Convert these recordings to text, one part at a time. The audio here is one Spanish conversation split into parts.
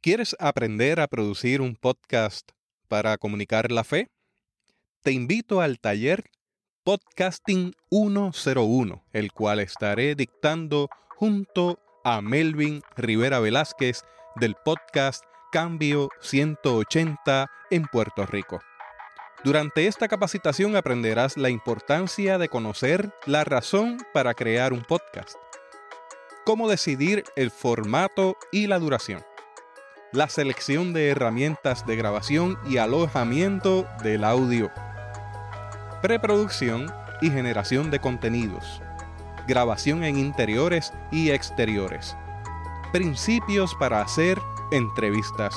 ¿Quieres aprender a producir un podcast para comunicar la fe? Te invito al taller Podcasting 101, el cual estaré dictando junto a Melvin Rivera Velázquez del podcast Cambio 180 en Puerto Rico. Durante esta capacitación aprenderás la importancia de conocer la razón para crear un podcast, cómo decidir el formato y la duración la selección de herramientas de grabación y alojamiento del audio, preproducción y generación de contenidos, grabación en interiores y exteriores, principios para hacer entrevistas,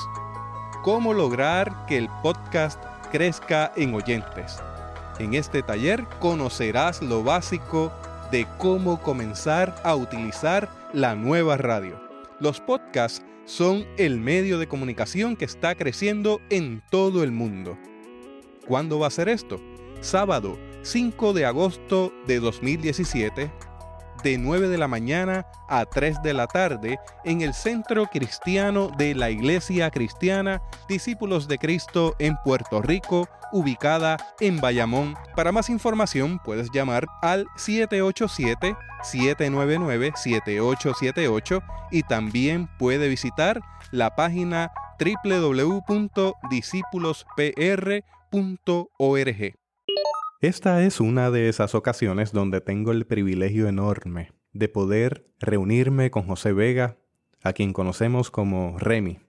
cómo lograr que el podcast crezca en oyentes. En este taller conocerás lo básico de cómo comenzar a utilizar la nueva radio. Los podcasts son el medio de comunicación que está creciendo en todo el mundo. ¿Cuándo va a ser esto? Sábado 5 de agosto de 2017, de 9 de la mañana a 3 de la tarde, en el Centro Cristiano de la Iglesia Cristiana Discípulos de Cristo en Puerto Rico, ubicada en Bayamón. Para más información puedes llamar al 787 799-7878 y también puede visitar la página www.discípulospr.org. Esta es una de esas ocasiones donde tengo el privilegio enorme de poder reunirme con José Vega, a quien conocemos como Remy.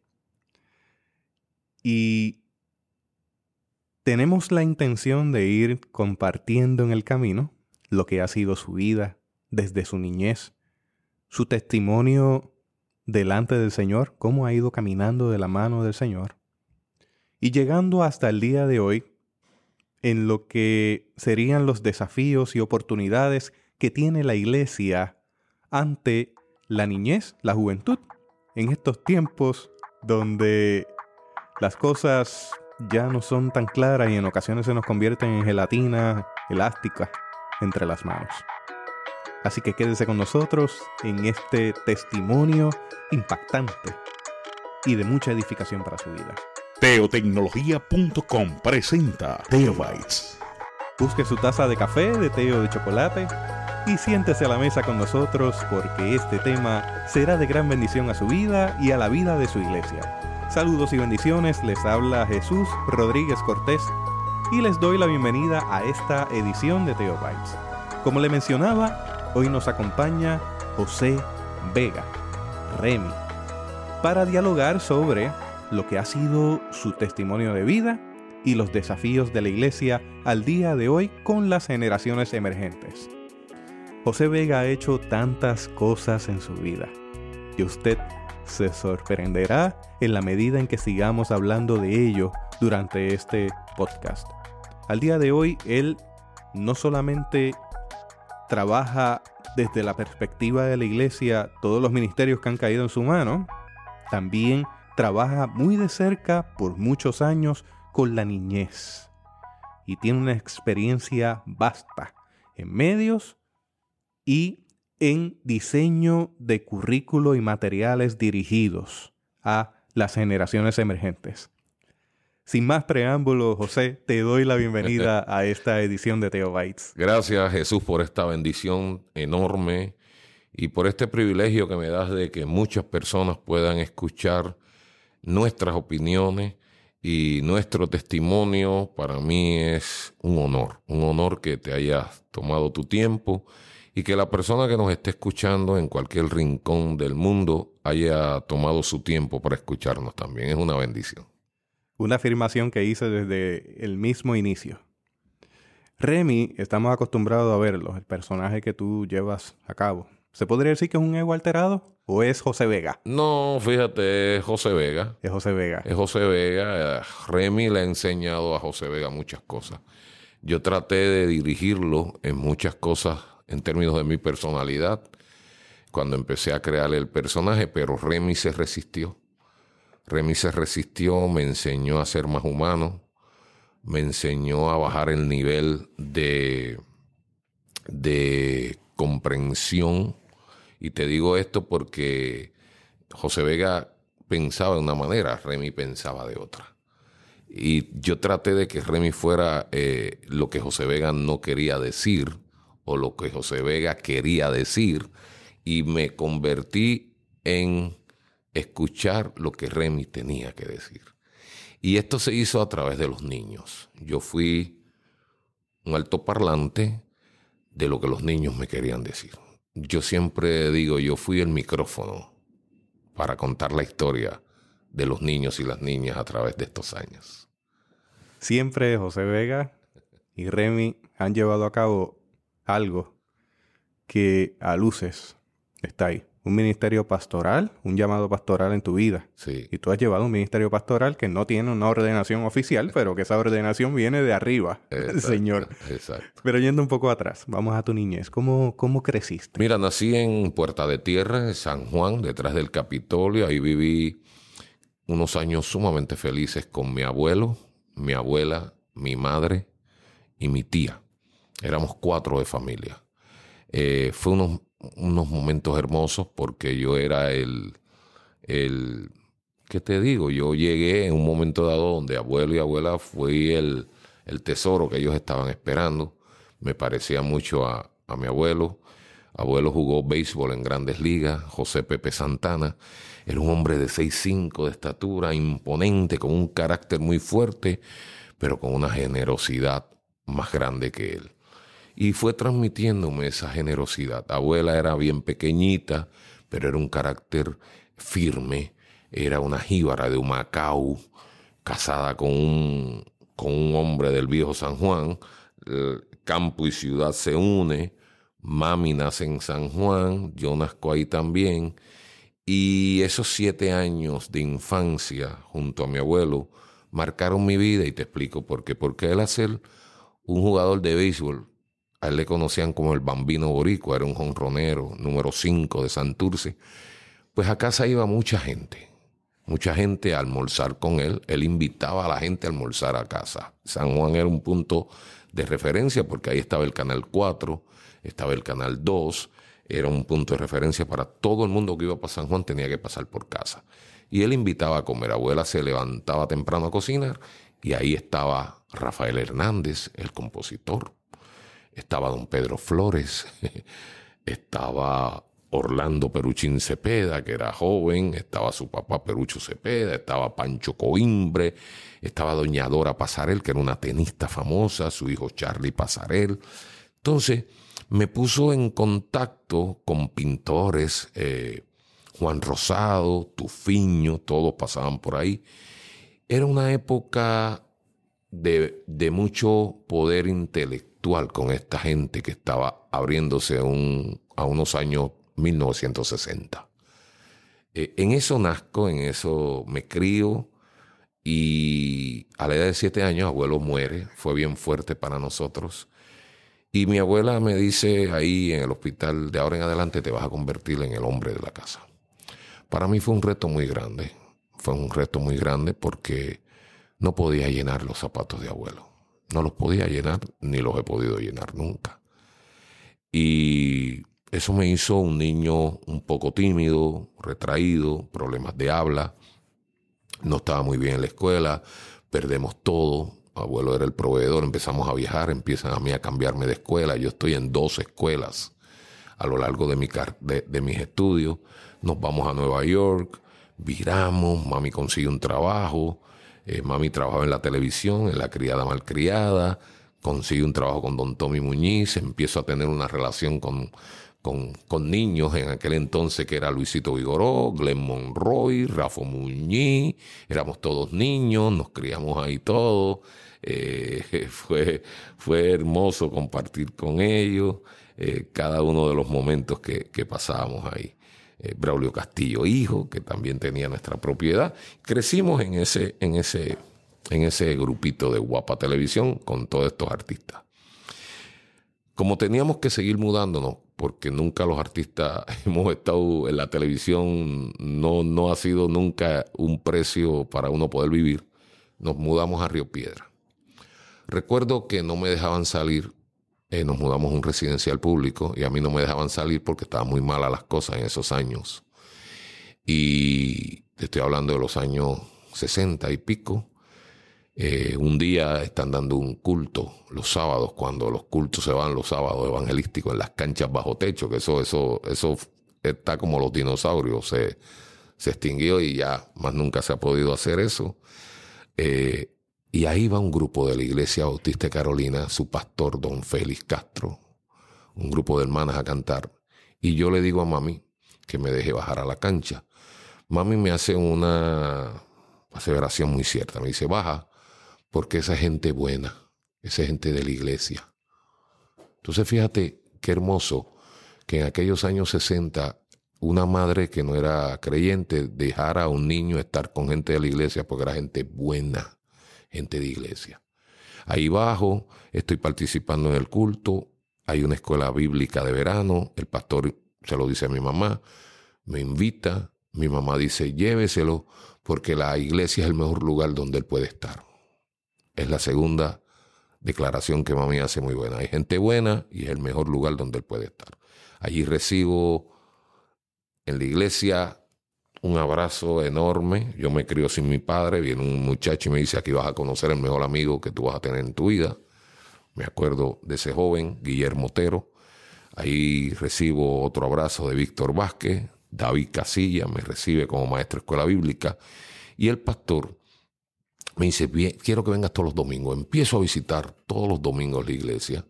Y tenemos la intención de ir compartiendo en el camino lo que ha sido su vida, desde su niñez, su testimonio delante del Señor, cómo ha ido caminando de la mano del Señor, y llegando hasta el día de hoy en lo que serían los desafíos y oportunidades que tiene la iglesia ante la niñez, la juventud, en estos tiempos donde las cosas ya no son tan claras y en ocasiones se nos convierten en gelatina elástica entre las manos. Así que quédese con nosotros en este testimonio impactante y de mucha edificación para su vida. Teotecnología.com presenta Teobytes. Busque su taza de café, de té o de chocolate y siéntese a la mesa con nosotros porque este tema será de gran bendición a su vida y a la vida de su iglesia. Saludos y bendiciones, les habla Jesús Rodríguez Cortés y les doy la bienvenida a esta edición de Teobytes. Como le mencionaba, Hoy nos acompaña José Vega, Remy, para dialogar sobre lo que ha sido su testimonio de vida y los desafíos de la iglesia al día de hoy con las generaciones emergentes. José Vega ha hecho tantas cosas en su vida y usted se sorprenderá en la medida en que sigamos hablando de ello durante este podcast. Al día de hoy, él no solamente trabaja desde la perspectiva de la iglesia todos los ministerios que han caído en su mano, también trabaja muy de cerca por muchos años con la niñez y tiene una experiencia vasta en medios y en diseño de currículo y materiales dirigidos a las generaciones emergentes. Sin más preámbulos, José, te doy la bienvenida a esta edición de Teobytes. Gracias, Jesús, por esta bendición enorme y por este privilegio que me das de que muchas personas puedan escuchar nuestras opiniones y nuestro testimonio. Para mí es un honor, un honor que te hayas tomado tu tiempo y que la persona que nos esté escuchando en cualquier rincón del mundo haya tomado su tiempo para escucharnos también. Es una bendición una afirmación que hice desde el mismo inicio. Remy, estamos acostumbrados a verlo, el personaje que tú llevas a cabo. ¿Se podría decir que es un ego alterado o es José Vega? No, fíjate, es José Vega. Es José Vega. Es José Vega. Remy le ha enseñado a José Vega muchas cosas. Yo traté de dirigirlo en muchas cosas en términos de mi personalidad cuando empecé a crear el personaje, pero Remy se resistió. Remy se resistió, me enseñó a ser más humano, me enseñó a bajar el nivel de, de comprensión. Y te digo esto porque José Vega pensaba de una manera, Remy pensaba de otra. Y yo traté de que Remy fuera eh, lo que José Vega no quería decir o lo que José Vega quería decir y me convertí en escuchar lo que Remy tenía que decir. Y esto se hizo a través de los niños. Yo fui un altoparlante de lo que los niños me querían decir. Yo siempre digo, yo fui el micrófono para contar la historia de los niños y las niñas a través de estos años. Siempre José Vega y Remy han llevado a cabo algo que a luces está ahí un ministerio pastoral, un llamado pastoral en tu vida. Sí. Y tú has llevado un ministerio pastoral que no tiene una ordenación oficial, pero que esa ordenación viene de arriba, Señor. Exacto. Pero yendo un poco atrás, vamos a tu niñez. ¿Cómo, ¿Cómo creciste? Mira, nací en Puerta de Tierra, en San Juan, detrás del Capitolio. Ahí viví unos años sumamente felices con mi abuelo, mi abuela, mi madre y mi tía. Éramos cuatro de familia. Eh, fue unos unos momentos hermosos porque yo era el, el, ¿qué te digo? Yo llegué en un momento dado donde abuelo y abuela fui el, el tesoro que ellos estaban esperando. Me parecía mucho a, a mi abuelo. Abuelo jugó béisbol en grandes ligas, José Pepe Santana. Era un hombre de 6'5 de estatura, imponente, con un carácter muy fuerte, pero con una generosidad más grande que él y fue transmitiéndome esa generosidad. Abuela era bien pequeñita, pero era un carácter firme, era una jíbara de Humacao, casada con un, con un hombre del viejo San Juan, campo y ciudad se une, mami nace en San Juan, yo nazco ahí también, y esos siete años de infancia junto a mi abuelo marcaron mi vida y te explico por qué. Porque él hacer un jugador de béisbol a él le conocían como el bambino boricua, era un jonronero, número 5 de Santurce. Pues a casa iba mucha gente, mucha gente a almorzar con él. Él invitaba a la gente a almorzar a casa. San Juan era un punto de referencia porque ahí estaba el Canal 4, estaba el Canal 2, era un punto de referencia para todo el mundo que iba para San Juan tenía que pasar por casa. Y él invitaba a comer. Abuela se levantaba temprano a cocinar y ahí estaba Rafael Hernández, el compositor estaba don Pedro Flores, estaba Orlando Peruchín Cepeda, que era joven, estaba su papá Perucho Cepeda, estaba Pancho Coimbre, estaba doña Dora Pasarel, que era una tenista famosa, su hijo Charlie Pasarel. Entonces, me puso en contacto con pintores, eh, Juan Rosado, Tufiño, todos pasaban por ahí. Era una época de, de mucho poder intelectual con esta gente que estaba abriéndose a unos años 1960. Eh, en eso nazco, en eso me crío y a la edad de siete años abuelo muere, fue bien fuerte para nosotros. Y mi abuela me dice ahí en el hospital, de ahora en adelante te vas a convertir en el hombre de la casa. Para mí fue un reto muy grande, fue un reto muy grande porque no podía llenar los zapatos de abuelo. No los podía llenar, ni los he podido llenar nunca. Y eso me hizo un niño un poco tímido, retraído, problemas de habla. No estaba muy bien en la escuela, perdemos todo. Abuelo era el proveedor, empezamos a viajar, empiezan a mí a cambiarme de escuela. Yo estoy en dos escuelas a lo largo de, mi, de, de mis estudios. Nos vamos a Nueva York, viramos, mami consigue un trabajo, eh, mami trabajaba en la televisión, en la criada malcriada, consigue un trabajo con don Tommy Muñiz, empiezo a tener una relación con, con, con, niños en aquel entonces que era Luisito Vigoró, Glenn Monroy, Rafa Muñiz, éramos todos niños, nos criamos ahí todos, eh, fue, fue hermoso compartir con ellos eh, cada uno de los momentos que, que pasábamos ahí. Eh, Braulio Castillo hijo, que también tenía nuestra propiedad. Crecimos en ese, en ese, en ese grupito de Guapa Televisión con todos estos artistas. Como teníamos que seguir mudándonos, porque nunca los artistas hemos estado en la televisión, no, no ha sido nunca un precio para uno poder vivir, nos mudamos a Río Piedra. Recuerdo que no me dejaban salir eh, nos mudamos a un residencial público y a mí no me dejaban salir porque estaban muy malas las cosas en esos años. Y estoy hablando de los años 60 y pico, eh, un día están dando un culto los sábados, cuando los cultos se van los sábados evangelísticos en las canchas bajo techo, que eso, eso, eso está como los dinosaurios, se, se extinguió y ya más nunca se ha podido hacer eso. Eh, y ahí va un grupo de la Iglesia Bautista de Carolina, su pastor, don Félix Castro, un grupo de hermanas a cantar. Y yo le digo a mami que me deje bajar a la cancha. Mami me hace una aseveración muy cierta. Me dice, baja, porque esa gente buena, esa gente de la iglesia. Entonces fíjate qué hermoso que en aquellos años 60 una madre que no era creyente dejara a un niño estar con gente de la iglesia porque era gente buena, gente de iglesia. Ahí bajo, estoy participando en el culto, hay una escuela bíblica de verano, el pastor se lo dice a mi mamá, me invita, mi mamá dice, lléveselo porque la iglesia es el mejor lugar donde él puede estar. Es la segunda declaración que mami hace muy buena. Hay gente buena y es el mejor lugar donde él puede estar. Allí recibo en la iglesia un abrazo enorme. Yo me crio sin mi padre. Viene un muchacho y me dice, aquí vas a conocer el mejor amigo que tú vas a tener en tu vida. Me acuerdo de ese joven, Guillermo Otero. Ahí recibo otro abrazo de Víctor Vázquez. David Casilla me recibe como maestro de escuela bíblica. Y el pastor me dice, quiero que vengas todos los domingos. Empiezo a visitar todos los domingos la iglesia.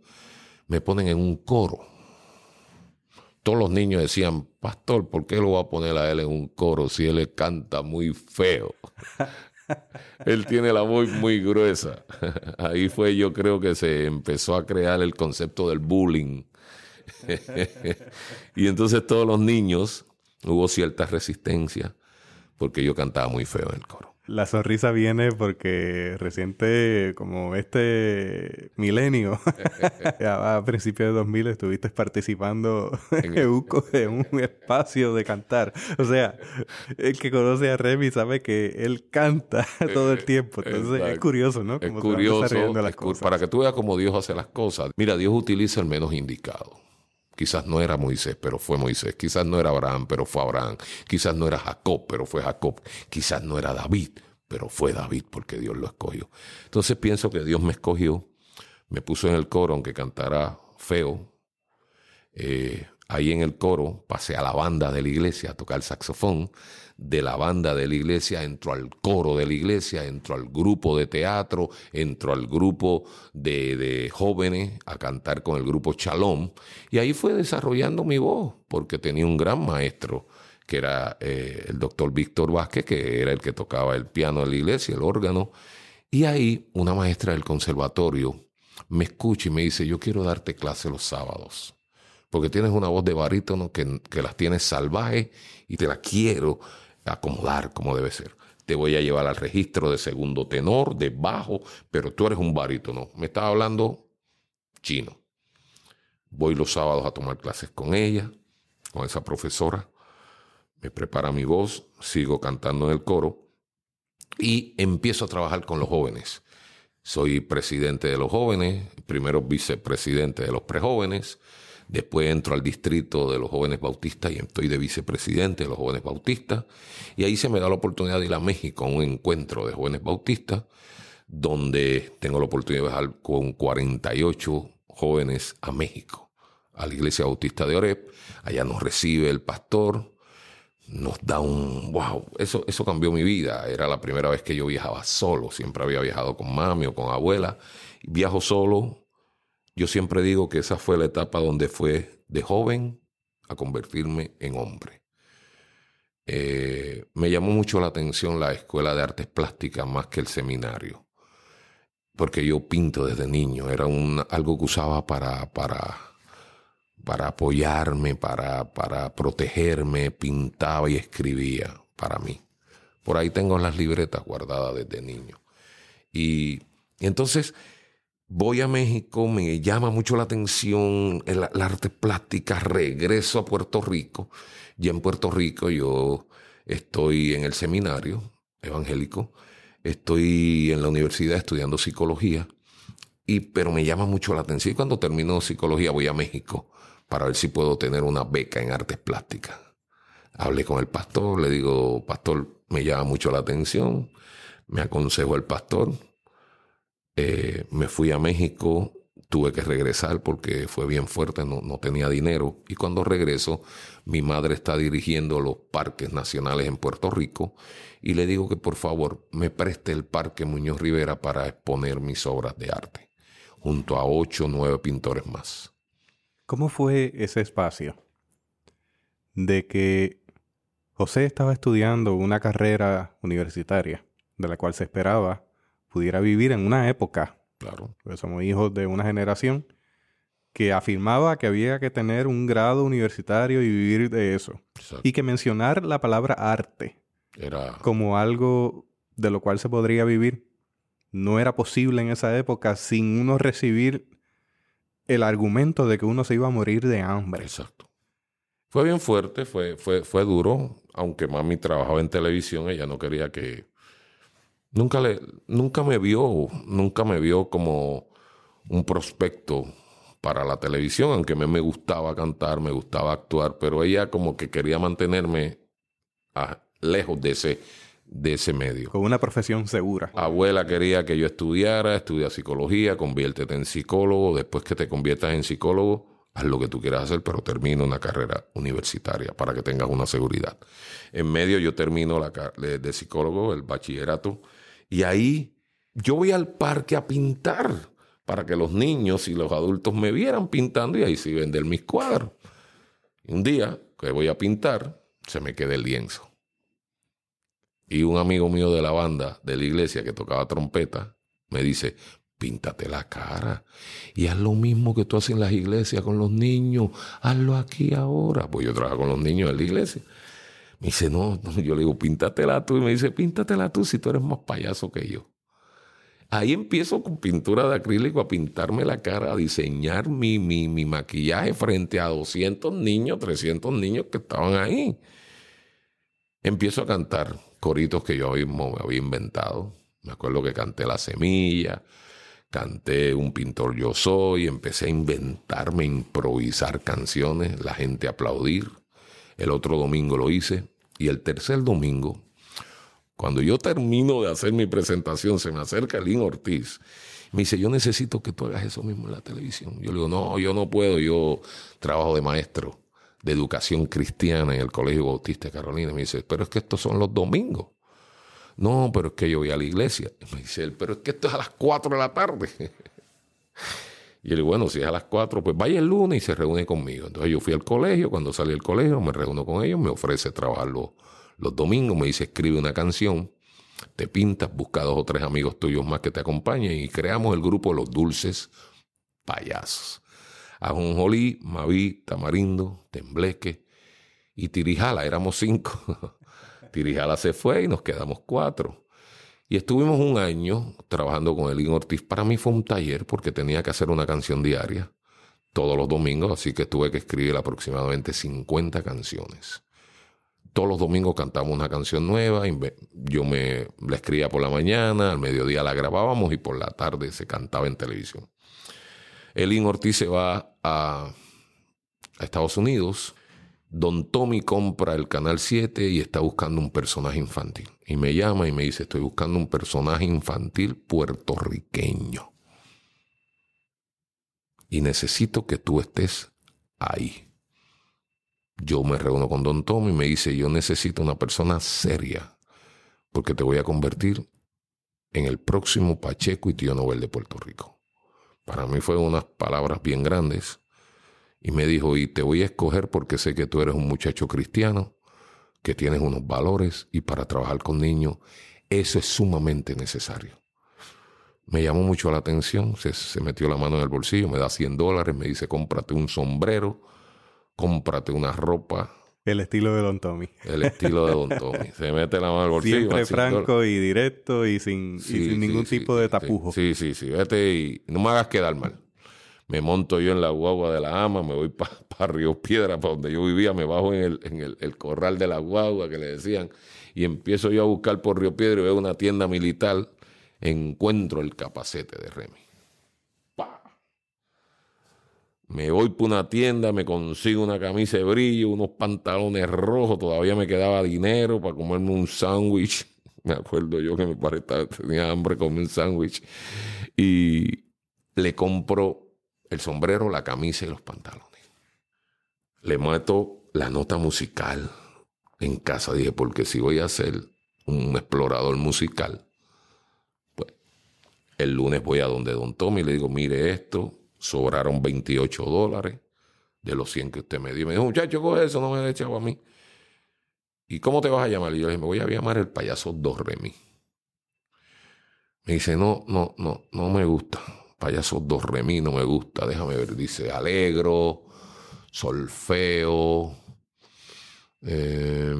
Me ponen en un coro. Todos los niños decían, pastor, ¿por qué lo voy a poner a él en un coro si él canta muy feo? él tiene la voz muy gruesa. Ahí fue yo creo que se empezó a crear el concepto del bullying. y entonces todos los niños hubo cierta resistencia porque yo cantaba muy feo en el coro. La sonrisa viene porque reciente, como este milenio, a principios de 2000 estuviste participando en EUCO de un espacio de cantar. O sea, el que conoce a Remy sabe que él canta todo el tiempo. Entonces es curioso, ¿no? es curioso. Las cosas. Para que tú veas cómo Dios hace las cosas. Mira, Dios utiliza el menos indicado. Quizás no era Moisés, pero fue Moisés. Quizás no era Abraham, pero fue Abraham. Quizás no era Jacob, pero fue Jacob. Quizás no era David, pero fue David porque Dios lo escogió. Entonces pienso que Dios me escogió, me puso en el coro, aunque cantara feo. Eh, ahí en el coro pasé a la banda de la iglesia a tocar el saxofón de la banda de la iglesia, entró al coro de la iglesia, entró al grupo de teatro, entró al grupo de, jóvenes a cantar con el grupo Chalón. Y ahí fue desarrollando mi voz, porque tenía un gran maestro, que era eh, el doctor Víctor Vázquez, que era el que tocaba el piano de la iglesia, el órgano. Y ahí una maestra del conservatorio me escucha y me dice, yo quiero darte clase los sábados porque tienes una voz de barítono que, que las tienes salvajes y te la quiero acomodar como debe ser. Te voy a llevar al registro de segundo tenor, de bajo, pero tú eres un barítono. Me estaba hablando chino. Voy los sábados a tomar clases con ella, con esa profesora. Me prepara mi voz, sigo cantando en el coro y empiezo a trabajar con los jóvenes. Soy presidente de los jóvenes, primero vicepresidente de los prejóvenes, Después entro al distrito de los jóvenes bautistas y estoy de vicepresidente de los jóvenes bautistas. Y ahí se me da la oportunidad de ir a México a un encuentro de jóvenes bautistas, donde tengo la oportunidad de viajar con 48 jóvenes a México, a la iglesia bautista de Oreb. Allá nos recibe el pastor, nos da un wow, eso, eso cambió mi vida. Era la primera vez que yo viajaba solo, siempre había viajado con mami o con abuela. Viajo solo, yo siempre digo que esa fue la etapa donde fue de joven a convertirme en hombre. Eh, me llamó mucho la atención la escuela de artes plásticas más que el seminario, porque yo pinto desde niño, era un, algo que usaba para, para, para apoyarme, para, para protegerme, pintaba y escribía para mí. Por ahí tengo las libretas guardadas desde niño. Y, y entonces Voy a México, me llama mucho la atención el, arte plástica, regreso a Puerto Rico. Y en Puerto Rico yo estoy en el seminario evangélico, estoy en la universidad estudiando psicología, y, pero me llama mucho la atención. Y cuando termino psicología voy a México para ver si puedo tener una beca en artes plásticas. Hablé con el pastor, le digo, pastor, me llama mucho la atención, me aconsejó el pastor, eh, me fui a México, tuve que regresar porque fue bien fuerte, no, no, tenía dinero. Y cuando regreso, mi madre está dirigiendo los parques nacionales en Puerto Rico y le digo que por favor me preste el Parque Muñoz Rivera para exponer mis obras de arte, junto a ocho o nueve pintores más. ¿Cómo fue ese espacio? De que José estaba estudiando una carrera universitaria de la cual se esperaba pudiera vivir en una época. Claro. Porque somos hijos de una generación que afirmaba que había que tener un grado universitario y vivir de eso. Exacto. Y que mencionar la palabra arte Era como algo de lo cual se podría vivir no era posible en esa época sin uno recibir el argumento de que uno se iba a morir de hambre. Exacto. Fue bien fuerte, fue, fue, fue duro, aunque mami trabajaba en televisión, ella no quería que... Nunca, le, nunca me vio, nunca me vio como un prospecto para la televisión, aunque a mí me gustaba cantar, me gustaba actuar, pero ella como que quería mantenerme a- lejos de ese, de ese medio. Con una profesión segura. Abuela quería que yo estudiara, estudia psicología, conviértete en psicólogo, después que te conviertas en psicólogo, haz lo que tú quieras hacer, pero termina una carrera universitaria para que tengas una seguridad. En medio yo termino la de, de psicólogo, el bachillerato, y ahí yo voy al parque a pintar para que los niños y los adultos me vieran pintando y ahí sí vender mis cuadros. Y un día que voy a pintar, se me queda el lienzo. Y un amigo mío de la banda, de la iglesia, que tocaba trompeta, me dice, píntate la cara y haz lo mismo que tú haces en las iglesias con los niños, hazlo aquí ahora. Pues yo trabajo con los niños en la iglesia. Me dice, no, no. yo le digo, píntatela tú. Y me dice, píntatela tú si tú eres más payaso que yo. Ahí empiezo con pintura de acrílico a pintarme la cara, a diseñar mi, mi, mi maquillaje frente a 200 niños, 300 niños que estaban ahí. Empiezo a cantar coritos que yo mismo me había inventado. Me acuerdo que canté La Semilla, canté Un pintor yo soy, empecé a inventarme, improvisar canciones, la gente a aplaudir. El otro domingo lo hice y el tercer domingo, cuando yo termino de hacer mi presentación, se me acerca Lynn Ortiz. Me dice, yo necesito que tú hagas eso mismo en la televisión. Yo le digo, no, yo no puedo, yo trabajo de maestro de educación cristiana en el Colegio Bautista de Carolina. Me dice, pero es que estos son los domingos. No, pero es que yo voy a la iglesia. Me dice él, pero es que esto es a las 4 de la tarde. Y digo, bueno, si es a las 4, pues vaya el lunes y se reúne conmigo. Entonces yo fui al colegio, cuando salí del colegio me reúno con ellos, me ofrece trabajar los, los domingos, me dice, escribe una canción, te pintas, busca dos o tres amigos tuyos más que te acompañen y creamos el grupo Los Dulces Payasos. Ajonjolí, Maví, Tamarindo, Tembleque y Tirijala, éramos cinco. Tirijala se fue y nos quedamos cuatro. Y estuvimos un año trabajando con Elín Ortiz. Para mí fue un taller porque tenía que hacer una canción diaria todos los domingos, así que tuve que escribir aproximadamente 50 canciones. Todos los domingos cantamos una canción nueva, yo me la escribía por la mañana, al mediodía la grabábamos y por la tarde se cantaba en televisión. Elín Ortiz se va a, a Estados Unidos. Don Tommy compra el Canal 7 y está buscando un personaje infantil. Y me llama y me dice, estoy buscando un personaje infantil puertorriqueño. Y necesito que tú estés ahí. Yo me reúno con Don Tommy y me dice, yo necesito una persona seria, porque te voy a convertir en el próximo Pacheco y tío Nobel de Puerto Rico. Para mí fue unas palabras bien grandes. Y me dijo, y te voy a escoger porque sé que tú eres un muchacho cristiano, que tienes unos valores y para trabajar con niños, eso es sumamente necesario. Me llamó mucho la atención, se, se metió la mano en el bolsillo, me da 100 dólares, me dice, cómprate un sombrero, cómprate una ropa, El estilo de Don Tommy. el estilo de Don Tommy. Se mete la mano en el bolsillo. Siempre me da 100 dólares. franco y directo y sin, y sin ningún sí, tipo sí, de tapujo. Sí, sí, sí. Vete y no me hagas quedar mal. Me monto yo en la guagua de la ama, me voy para Río Piedra, para donde yo vivía, me bajo en, el, en el, el corral de la guagua que le decían, y empiezo yo a buscar por Río Piedra y veo una tienda militar, encuentro el capacete de Remy. ¡Pa! Me voy por una tienda, me consigo una camisa de brillo, unos pantalones rojos, todavía me quedaba dinero para comerme un sándwich. Me acuerdo yo que mi padre tenía hambre, comí un sándwich. Y le compro el sombrero, la camisa y los pantalones. Le meto la nota musical en casa. Dije, porque si voy a ser un explorador musical, pues el lunes voy a donde Don Tommy y le digo, mire esto, sobraron 28 dólares de los 100 que usted me dio. Me dijo, muchacho, coge eso, no me he echado a mí. ¿Y cómo te vas a llamar? Y yo le dije, me voy a llamar el payaso Dos Remi. Me dice, no, no, no, no me gusta. Payaso Dos Remi no me gusta. Déjame ver. Dice, alegro, solfeo. Eh,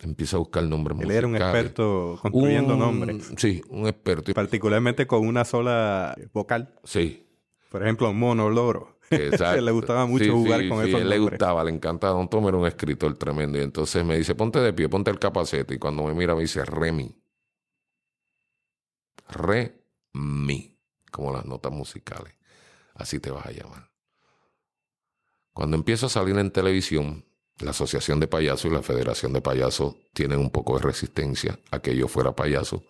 empieza a buscar nombres Él era un experto construyendo nombres. Sí, un experto. Particularmente con una sola vocal. Sí. Por ejemplo, mono, loro. Exacto. le gustaba mucho jugar con sí, él le gustaba, le encantaba. Don Tom era un escritor tremendo. Y entonces me dice, ponte de pie, ponte el capacete. Y cuando me mira me dice, Remi. Re-mi. Como las notas musicales. Así te vas a llamar. Cuando empiezo a salir en televisión, la Asociación de Payasos y la Federación de Payasos tienen un poco de resistencia a que yo fuera payaso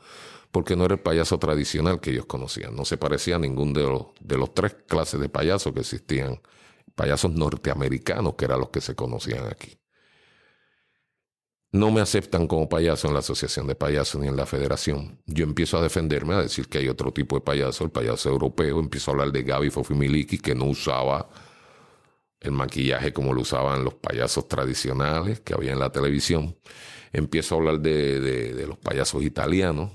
porque no era el payaso tradicional que ellos conocían. No se parecía a ningún de los, de los tres clases de payasos que existían. Payasos norteamericanos, que eran los que se conocían aquí. No me aceptan como payaso en la Asociación de Payasos ni en la Federación. Yo empiezo a defenderme, a decir que hay otro tipo de payaso, el payaso europeo. Empiezo a hablar de Gaby Fofimiliki, que no usaba el maquillaje como lo usaban los payasos tradicionales que había en la televisión. Empiezo a hablar de, de los payasos italianos,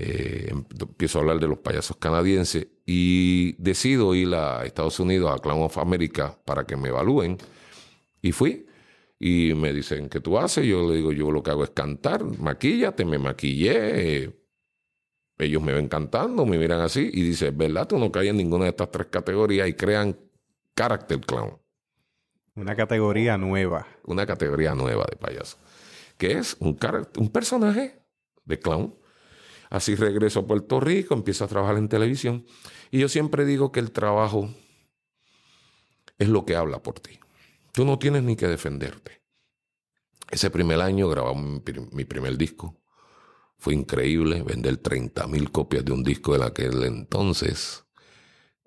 eh, empiezo a hablar de los payasos canadienses y decido ir a Estados Unidos, a Clown of America, para que me evalúen. Y fui. Y me dicen, ¿qué tú haces? Yo le digo, yo lo que hago es cantar, maquíllate, me maquillé. Ellos me ven cantando, me miran así y dicen, ¿verdad? Tú no caes en ninguna de estas tres categorías y crean Character Clown. Una categoría nueva. Una categoría nueva de payaso. Que es un, un personaje de clown Así regreso a Puerto Rico, empiezo a trabajar en televisión. Y yo siempre digo que el trabajo es lo que habla por ti. Tú no tienes ni que defenderte. Ese primer año grabamos mi primer disco. Fue increíble vender 30 mil copias de un disco de aquel entonces.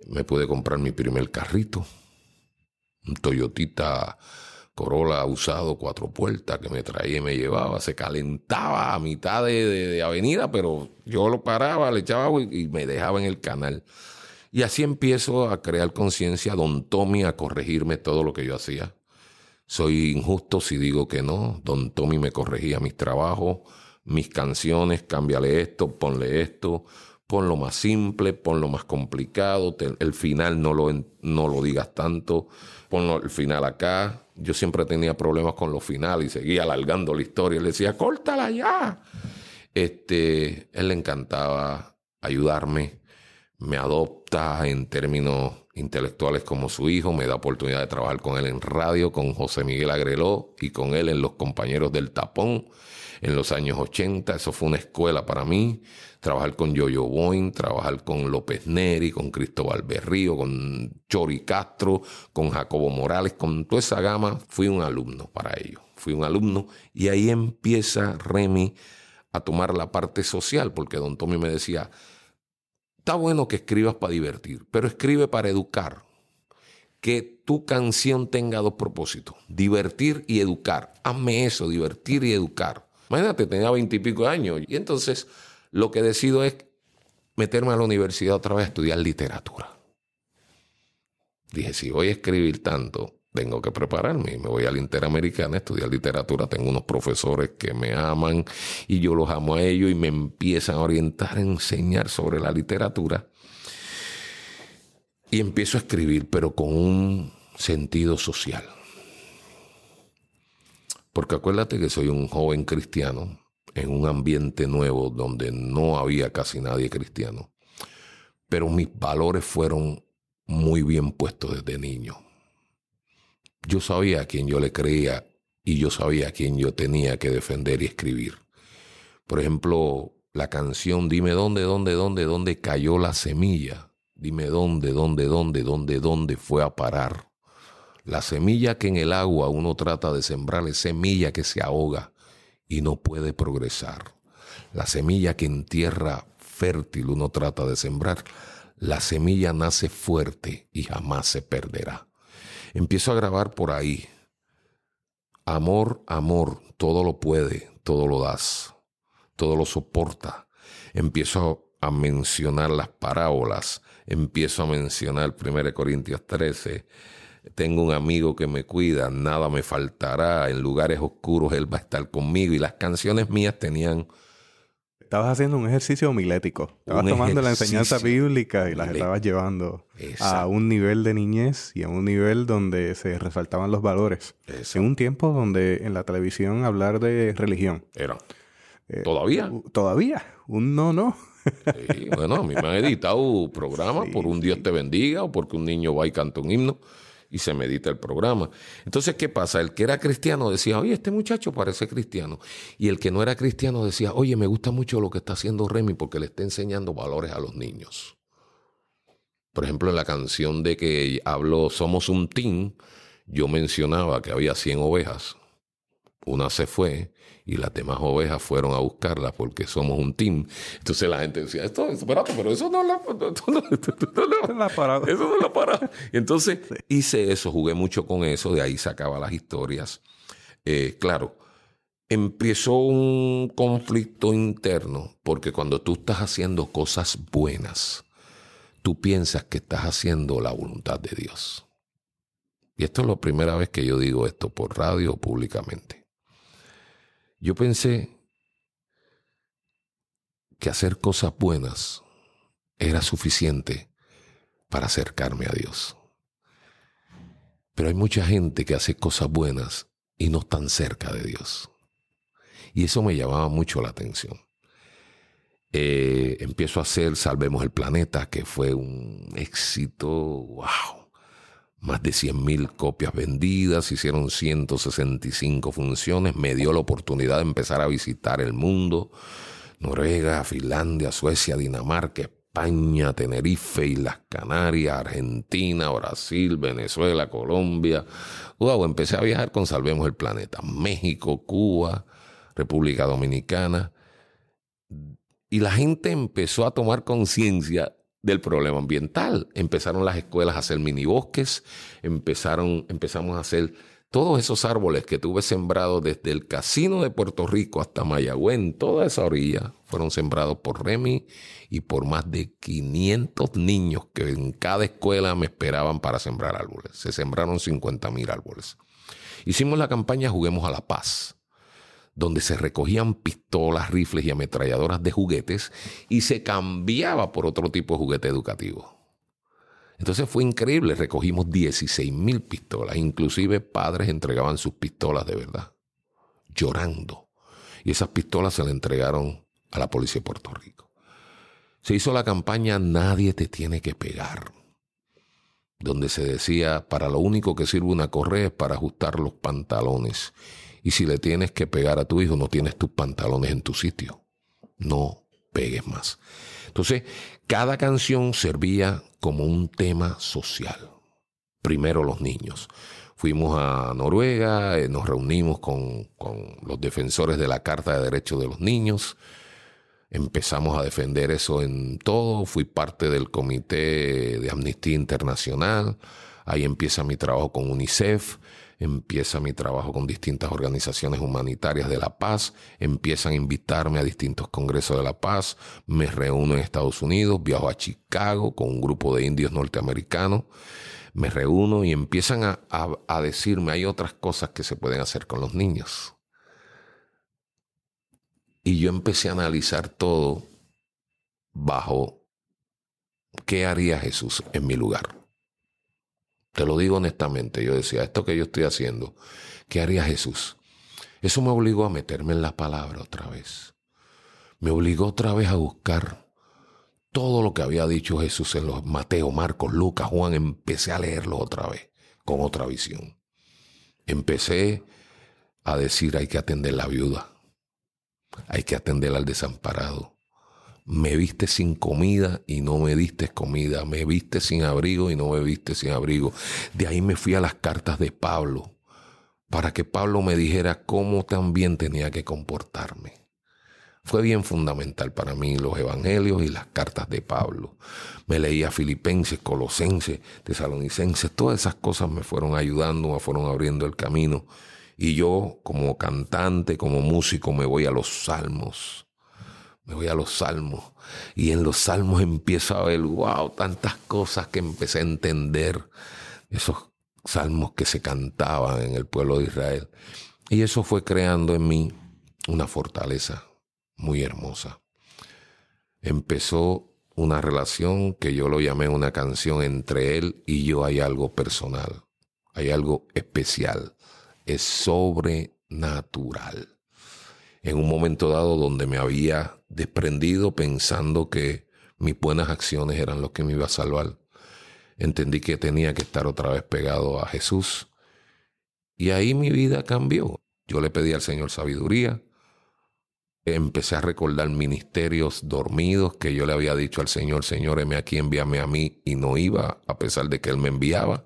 Me pude comprar mi primer carrito. Un Toyotita Corolla usado, cuatro puertas, que me traía y me llevaba. Se calentaba a mitad de, avenida, pero yo lo paraba, le echaba agua y, me dejaba en el canal. Y así empiezo a crear conciencia, don Tommy, a corregirme todo lo que yo hacía. Soy injusto si digo que no. Don Tommy me corregía mis trabajos, mis canciones, cámbiale esto, ponle esto, pon lo más simple, pon lo más complicado, el final no lo, no lo digas tanto, ponlo el final acá, yo siempre tenía problemas con los finales y seguía alargando la historia. Él decía, córtala ya. Este, él le encantaba ayudarme, me adopta en términos intelectuales como su hijo, me da oportunidad de trabajar con él en radio, con José Miguel Agreló y con él en Los Compañeros del Tapón en los años 80. Eso fue una escuela para mí. Trabajar con Yoyo Boyne, trabajar con López Neri, con Cristóbal Berrío, con Chori Castro, con Jacobo Morales, con toda esa gama. Fui un alumno para ellos. Fui un alumno y ahí empieza Remy a tomar la parte social, porque don Tommy me decía, está bueno que escribas para divertir, pero escribe para educar. Que tu canción tenga dos propósitos, divertir y educar. Hazme eso, divertir y educar. Imagínate, tenía veintipico años. Y entonces lo que decido es meterme a la universidad otra vez a estudiar literatura. Dije, si voy a escribir tanto, tengo que prepararme. Me voy a la Interamericana a estudiar literatura. Tengo unos profesores que me aman y yo los amo a ellos y me empiezan a orientar, a enseñar sobre la literatura. Y empiezo a escribir, pero con un sentido social. Porque acuérdate que soy un joven cristiano en un ambiente nuevo donde no había casi nadie cristiano. Pero mis valores fueron muy bien puestos desde niño. Yo sabía a quién yo le creía y yo sabía a quién yo tenía que defender y escribir. Por ejemplo, la canción Dime dónde, dónde, dónde, dónde cayó la semilla Dime dónde, dónde, dónde, dónde, dónde fue a parar. La semilla que en el agua uno trata de sembrar es semilla que se ahoga y no puede progresar. La semilla que en tierra fértil uno trata de sembrar, la semilla nace fuerte y jamás se perderá. Empiezo a grabar por ahí. Amor, amor, todo lo puede, todo lo das, todo lo soporta. Empiezo a mencionar las parábolas, empiezo a mencionar 1 Corintios 13. Tengo un amigo que me cuida, nada me faltará, en lugares oscuros él va a estar conmigo y las canciones mías tenían estabas haciendo un ejercicio homilético. Estabas tomando la enseñanza bíblica y las estabas llevando a un nivel de niñez y a un nivel donde se resaltaban los valores. En un tiempo donde en la televisión hablar de religión. Era. Eh, ¿Todavía? Todavía. Un no, no. bueno, a mí me han editado programas por un Dios te bendiga o porque un niño va y canta un himno y se medita el programa. Entonces, ¿qué pasa? El que era cristiano decía, oye, este muchacho parece cristiano. Y el que no era cristiano decía, oye, me gusta mucho lo que está haciendo Remy porque le está enseñando valores a los niños. Por ejemplo, en la canción de que habló Somos un team, yo mencionaba que había 100 ovejas. Una se fue y las demás ovejas fueron a buscarla porque somos un team. Entonces la gente decía, esto, espérate, pero eso no es la, no, parada. Eso no es la parada. Y entonces hice eso, jugué mucho con eso, de ahí sacaba las historias. Eh, claro, empezó un conflicto interno porque cuando tú estás haciendo cosas buenas, tú piensas que estás haciendo la voluntad de Dios. Y esto es la primera vez que yo digo esto por radio o públicamente. Yo pensé que hacer cosas buenas era suficiente para acercarme a Dios. Pero hay mucha gente que hace cosas buenas y no están cerca de Dios. Y eso me llamaba mucho la atención. Eh, empiezo a hacer Salvemos el Planeta, que fue un éxito, wow más de 100.000 copias vendidas, hicieron 165 funciones, me dio la oportunidad de empezar a visitar el mundo, Noruega, Finlandia, Suecia, Dinamarca, España, Tenerife, Islas Canarias, Argentina, Brasil, Venezuela, Colombia. Wow, empecé a viajar con Salvemos el Planeta, México, Cuba, República Dominicana. Y la gente empezó a tomar conciencia del problema ambiental. Empezaron las escuelas a hacer minibosques, empezaron, empezamos a hacer todos esos árboles que tuve sembrados desde el casino de Puerto Rico hasta Mayagüez, toda esa orilla, fueron sembrados por Remy y por más de 500 niños que en cada escuela me esperaban para sembrar árboles. Se sembraron 50 mil árboles. Hicimos la campaña Juguemos a la Paz donde se recogían pistolas, rifles y ametralladoras de juguetes y se cambiaba por otro tipo de juguete educativo. Entonces fue increíble, recogimos 16 mil pistolas, inclusive padres entregaban sus pistolas de verdad, llorando. Y esas pistolas se le entregaron a la policía de Puerto Rico. Se hizo la campaña Nadie te tiene que pegar, donde se decía, para lo único que sirve una correa es para ajustar los pantalones y si le tienes que pegar a tu hijo, no tienes tus pantalones en tu sitio. No pegues más. Entonces, cada canción servía como un tema social. Primero los niños. Fuimos a Noruega, eh, nos reunimos con, con los defensores de la Carta de Derechos de los Niños. Empezamos a defender eso en todo. Fui parte del comité de Amnistía Internacional. Ahí empieza mi trabajo con UNICEF empieza mi trabajo con distintas organizaciones humanitarias de la paz, empiezan a invitarme a distintos congresos de la paz, me reúno en Estados Unidos, viajo a Chicago con un grupo de indios norteamericanos, me reúno y empiezan a, a decirme hay otras cosas que se pueden hacer con los niños. Y yo empecé a analizar todo bajo qué haría Jesús en mi lugar. Te lo digo honestamente, yo decía, esto que yo estoy haciendo, ¿qué haría Jesús? Eso me obligó a meterme en la palabra otra vez. Me obligó otra vez a buscar todo lo que había dicho Jesús en los Mateo, Marcos, Lucas, Juan. Empecé a leerlo otra vez, con otra visión. Empecé a decir hay que atender a la viuda, hay que atender al desamparado, me viste sin comida y no me diste comida, me viste sin abrigo y no me viste sin abrigo. De ahí me fui a las cartas de Pablo, para que Pablo me dijera cómo también tenía que comportarme. Fue bien fundamental para mí los evangelios y las cartas de Pablo. Me leía Filipenses, Colosenses, Tesalonicenses, todas esas cosas me fueron ayudando, me fueron abriendo el camino. Y yo, como cantante, como músico, me voy a los salmos. Me voy a los salmos. Y en los salmos empiezo a ver, wow, tantas cosas que empecé a entender. Esos salmos que se cantaban en el pueblo de Israel. Y eso fue creando en mí una fortaleza muy hermosa. Empezó una relación que yo lo llamé una canción entre él y yo. Hay algo personal, hay algo especial, es sobrenatural. En un momento dado donde me había desprendido pensando que mis buenas acciones eran lo que me iba a salvar, entendí que tenía que estar otra vez pegado a Jesús. Y ahí mi vida cambió. Yo le pedí al Señor sabiduría, empecé a recordar ministerios dormidos que yo le había dicho al Señor, Señor, heme aquí, envíame a mí, y no iba, a pesar de que Él me enviaba.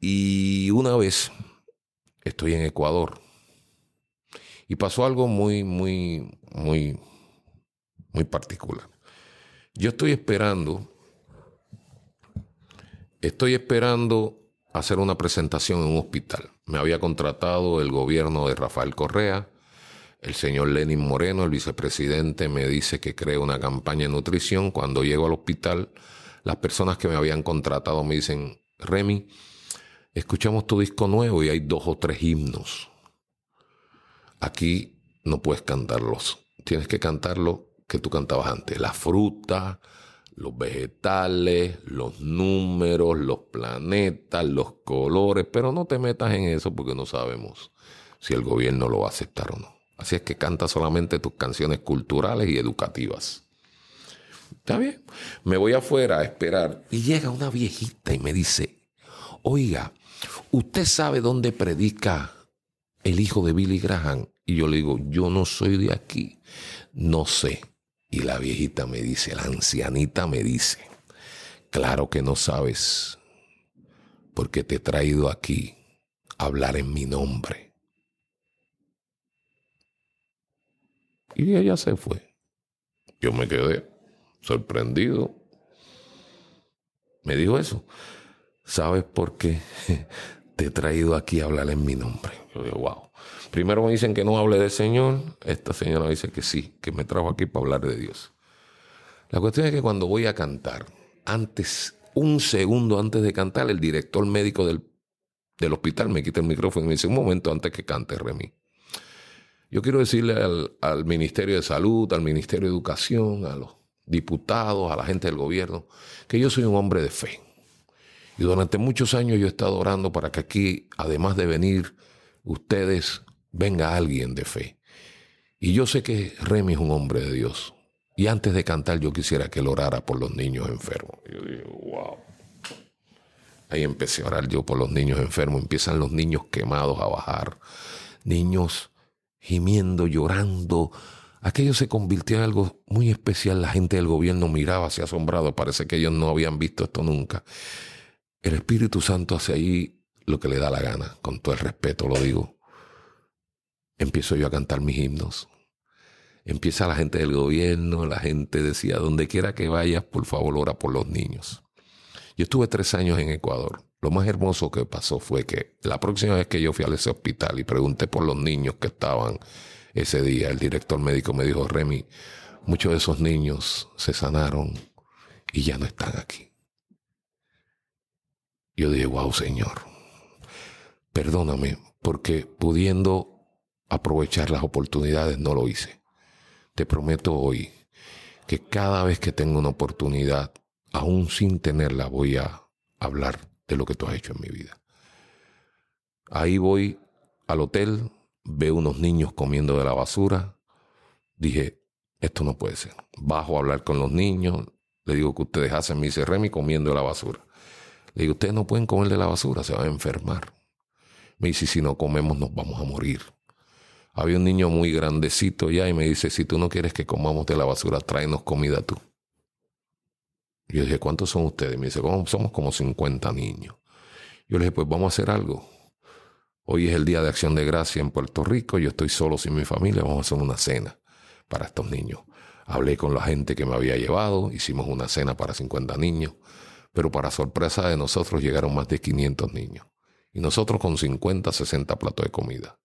Y una vez estoy en Ecuador y pasó algo muy, muy, muy, muy particular. Yo estoy esperando, estoy esperando hacer una presentación en un hospital. Me había contratado el gobierno de Rafael Correa el señor Lenin Moreno, el vicepresidente, me dice que cree una campaña de nutrición. Cuando llego al hospital, las personas que me habían contratado me dicen, Remy, escuchamos tu disco nuevo y hay dos o tres himnos. Aquí no puedes cantarlos. Tienes que cantar lo que tú cantabas antes. La fruta, los vegetales, los números, los planetas, los colores. Pero no te metas en eso porque no sabemos si el gobierno lo va a aceptar o no. Así es que canta solamente tus canciones culturales y educativas. Está bien. Me voy afuera a esperar y llega una viejita y me dice, oiga, ¿usted sabe dónde predica el hijo de Billy Graham? Y yo le digo, yo no soy de aquí, no sé. Y la viejita me dice, la ancianita me dice, claro que no sabes, porque te he traído aquí a hablar en mi nombre. Y ella se fue. Yo me quedé sorprendido. Me dijo eso. ¿Sabes por qué te he traído aquí a hablar en mi nombre? Yo digo, wow. Primero me dicen que no hable del Señor. Esta señora dice que sí, que me trajo aquí para hablar de Dios. La cuestión es que cuando voy a cantar, antes, un segundo antes de cantar, el director médico del, del hospital me quita el micrófono y me dice, un momento antes que cante, Remy. Yo quiero decirle al, Ministerio de Salud, al Ministerio de Educación, a los diputados, a la gente del gobierno, que yo soy un hombre de fe. Y durante muchos años yo he estado orando para que aquí, además de venir ustedes, venga alguien de fe. Y yo sé que Remy es un hombre de Dios. Y antes de cantar yo quisiera que él orara por los niños enfermos. yo digo, wow. Ahí empecé a orar yo por los niños enfermos. Empiezan los niños quemados a bajar. Niños gimiendo, llorando. Aquello se convirtió en algo muy especial. La gente del gobierno miraba así asombrado. Parece que ellos no habían visto esto nunca. El Espíritu Santo hace ahí lo que le da la gana, con todo el respeto lo digo. Empiezo yo a cantar mis himnos. Empieza la gente del gobierno, la gente decía, donde quiera que vayas, por favor, ora por los niños. Yo estuve tres años en Ecuador. Lo más hermoso que pasó fue que la próxima vez que yo fui a ese hospital y pregunté por los niños que estaban ese día, el director médico me dijo, Remy, muchos de esos niños se sanaron y ya no están aquí. Yo dije, wow, Señor, perdóname porque pudiendo aprovechar las oportunidades no lo hice. Te prometo hoy que cada vez que tengo una oportunidad, aún sin tenerla, voy a hablar de lo que tú has hecho en mi vida. Ahí voy al hotel, veo unos niños comiendo de la basura. Dije, esto no puede ser. Bajo a hablar con los niños, le digo que ustedes hacen, me dice Remy comiendo de la basura. Le digo, ustedes no pueden comer de la basura, se van a enfermar. Me dice, si no comemos nos vamos a morir. había un niño muy grandecito ya y me dice, si tú no quieres que comamos de la basura, tráenos comida tú. Yo dije, ¿cuántos son ustedes? Me dice, somos como 50 niños. Yo le dije, pues vamos a hacer algo. Hoy es el Día de Acción de Gracia en Puerto Rico, yo estoy solo sin mi familia, vamos a hacer una cena para estos niños. Hablé con la gente que me había llevado, hicimos una cena para 50 niños, pero para sorpresa de nosotros llegaron más de 500 niños. Y nosotros con 50, 60 platos de comida.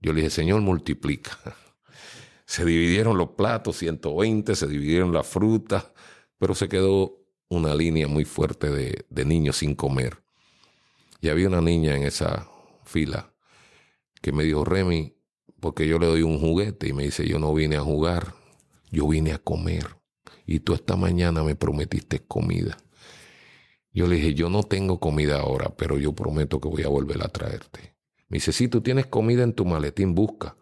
Yo le dije, Señor, multiplica. Se dividieron los platos, 120, se dividieron las frutas, pero se quedó una línea muy fuerte de, de niños sin comer. Y había una niña en esa fila que me dijo, Remy, porque yo le doy un juguete y me dice, yo no vine a jugar, yo vine a comer. Y tú esta mañana me prometiste comida. Yo le dije, yo no tengo comida ahora, pero yo prometo que voy a volver a traerte. Me dice, si tú tienes comida en tu maletín, busca.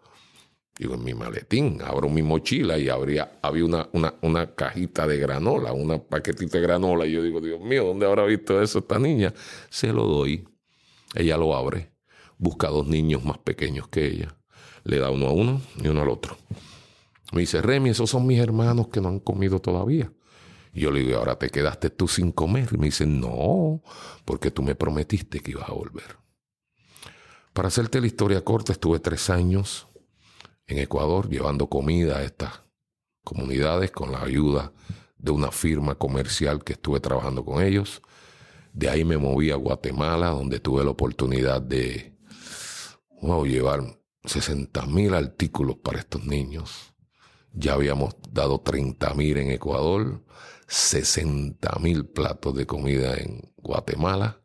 Digo, en mi maletín, abro mi mochila y habría, había una, una, una cajita de granola, una paquetita de granola. Y yo digo, Dios mío, ¿dónde habrá visto eso esta niña? Se lo doy. Ella lo abre, busca a dos niños más pequeños que ella. Le da uno a uno y uno al otro. Me dice, Remy, esos son mis hermanos que no han comido todavía. Yo le digo, ahora te quedaste tú sin comer. Y me dice, no, porque tú me prometiste que ibas a volver. Para hacerte la historia corta, estuve tres años en Ecuador llevando comida a estas comunidades con la ayuda de una firma comercial que estuve trabajando con ellos. De ahí me moví a Guatemala, donde tuve la oportunidad de llevar 60 mil artículos para estos niños. Ya habíamos dado 30 mil en Ecuador, 60 mil platos de comida en Guatemala.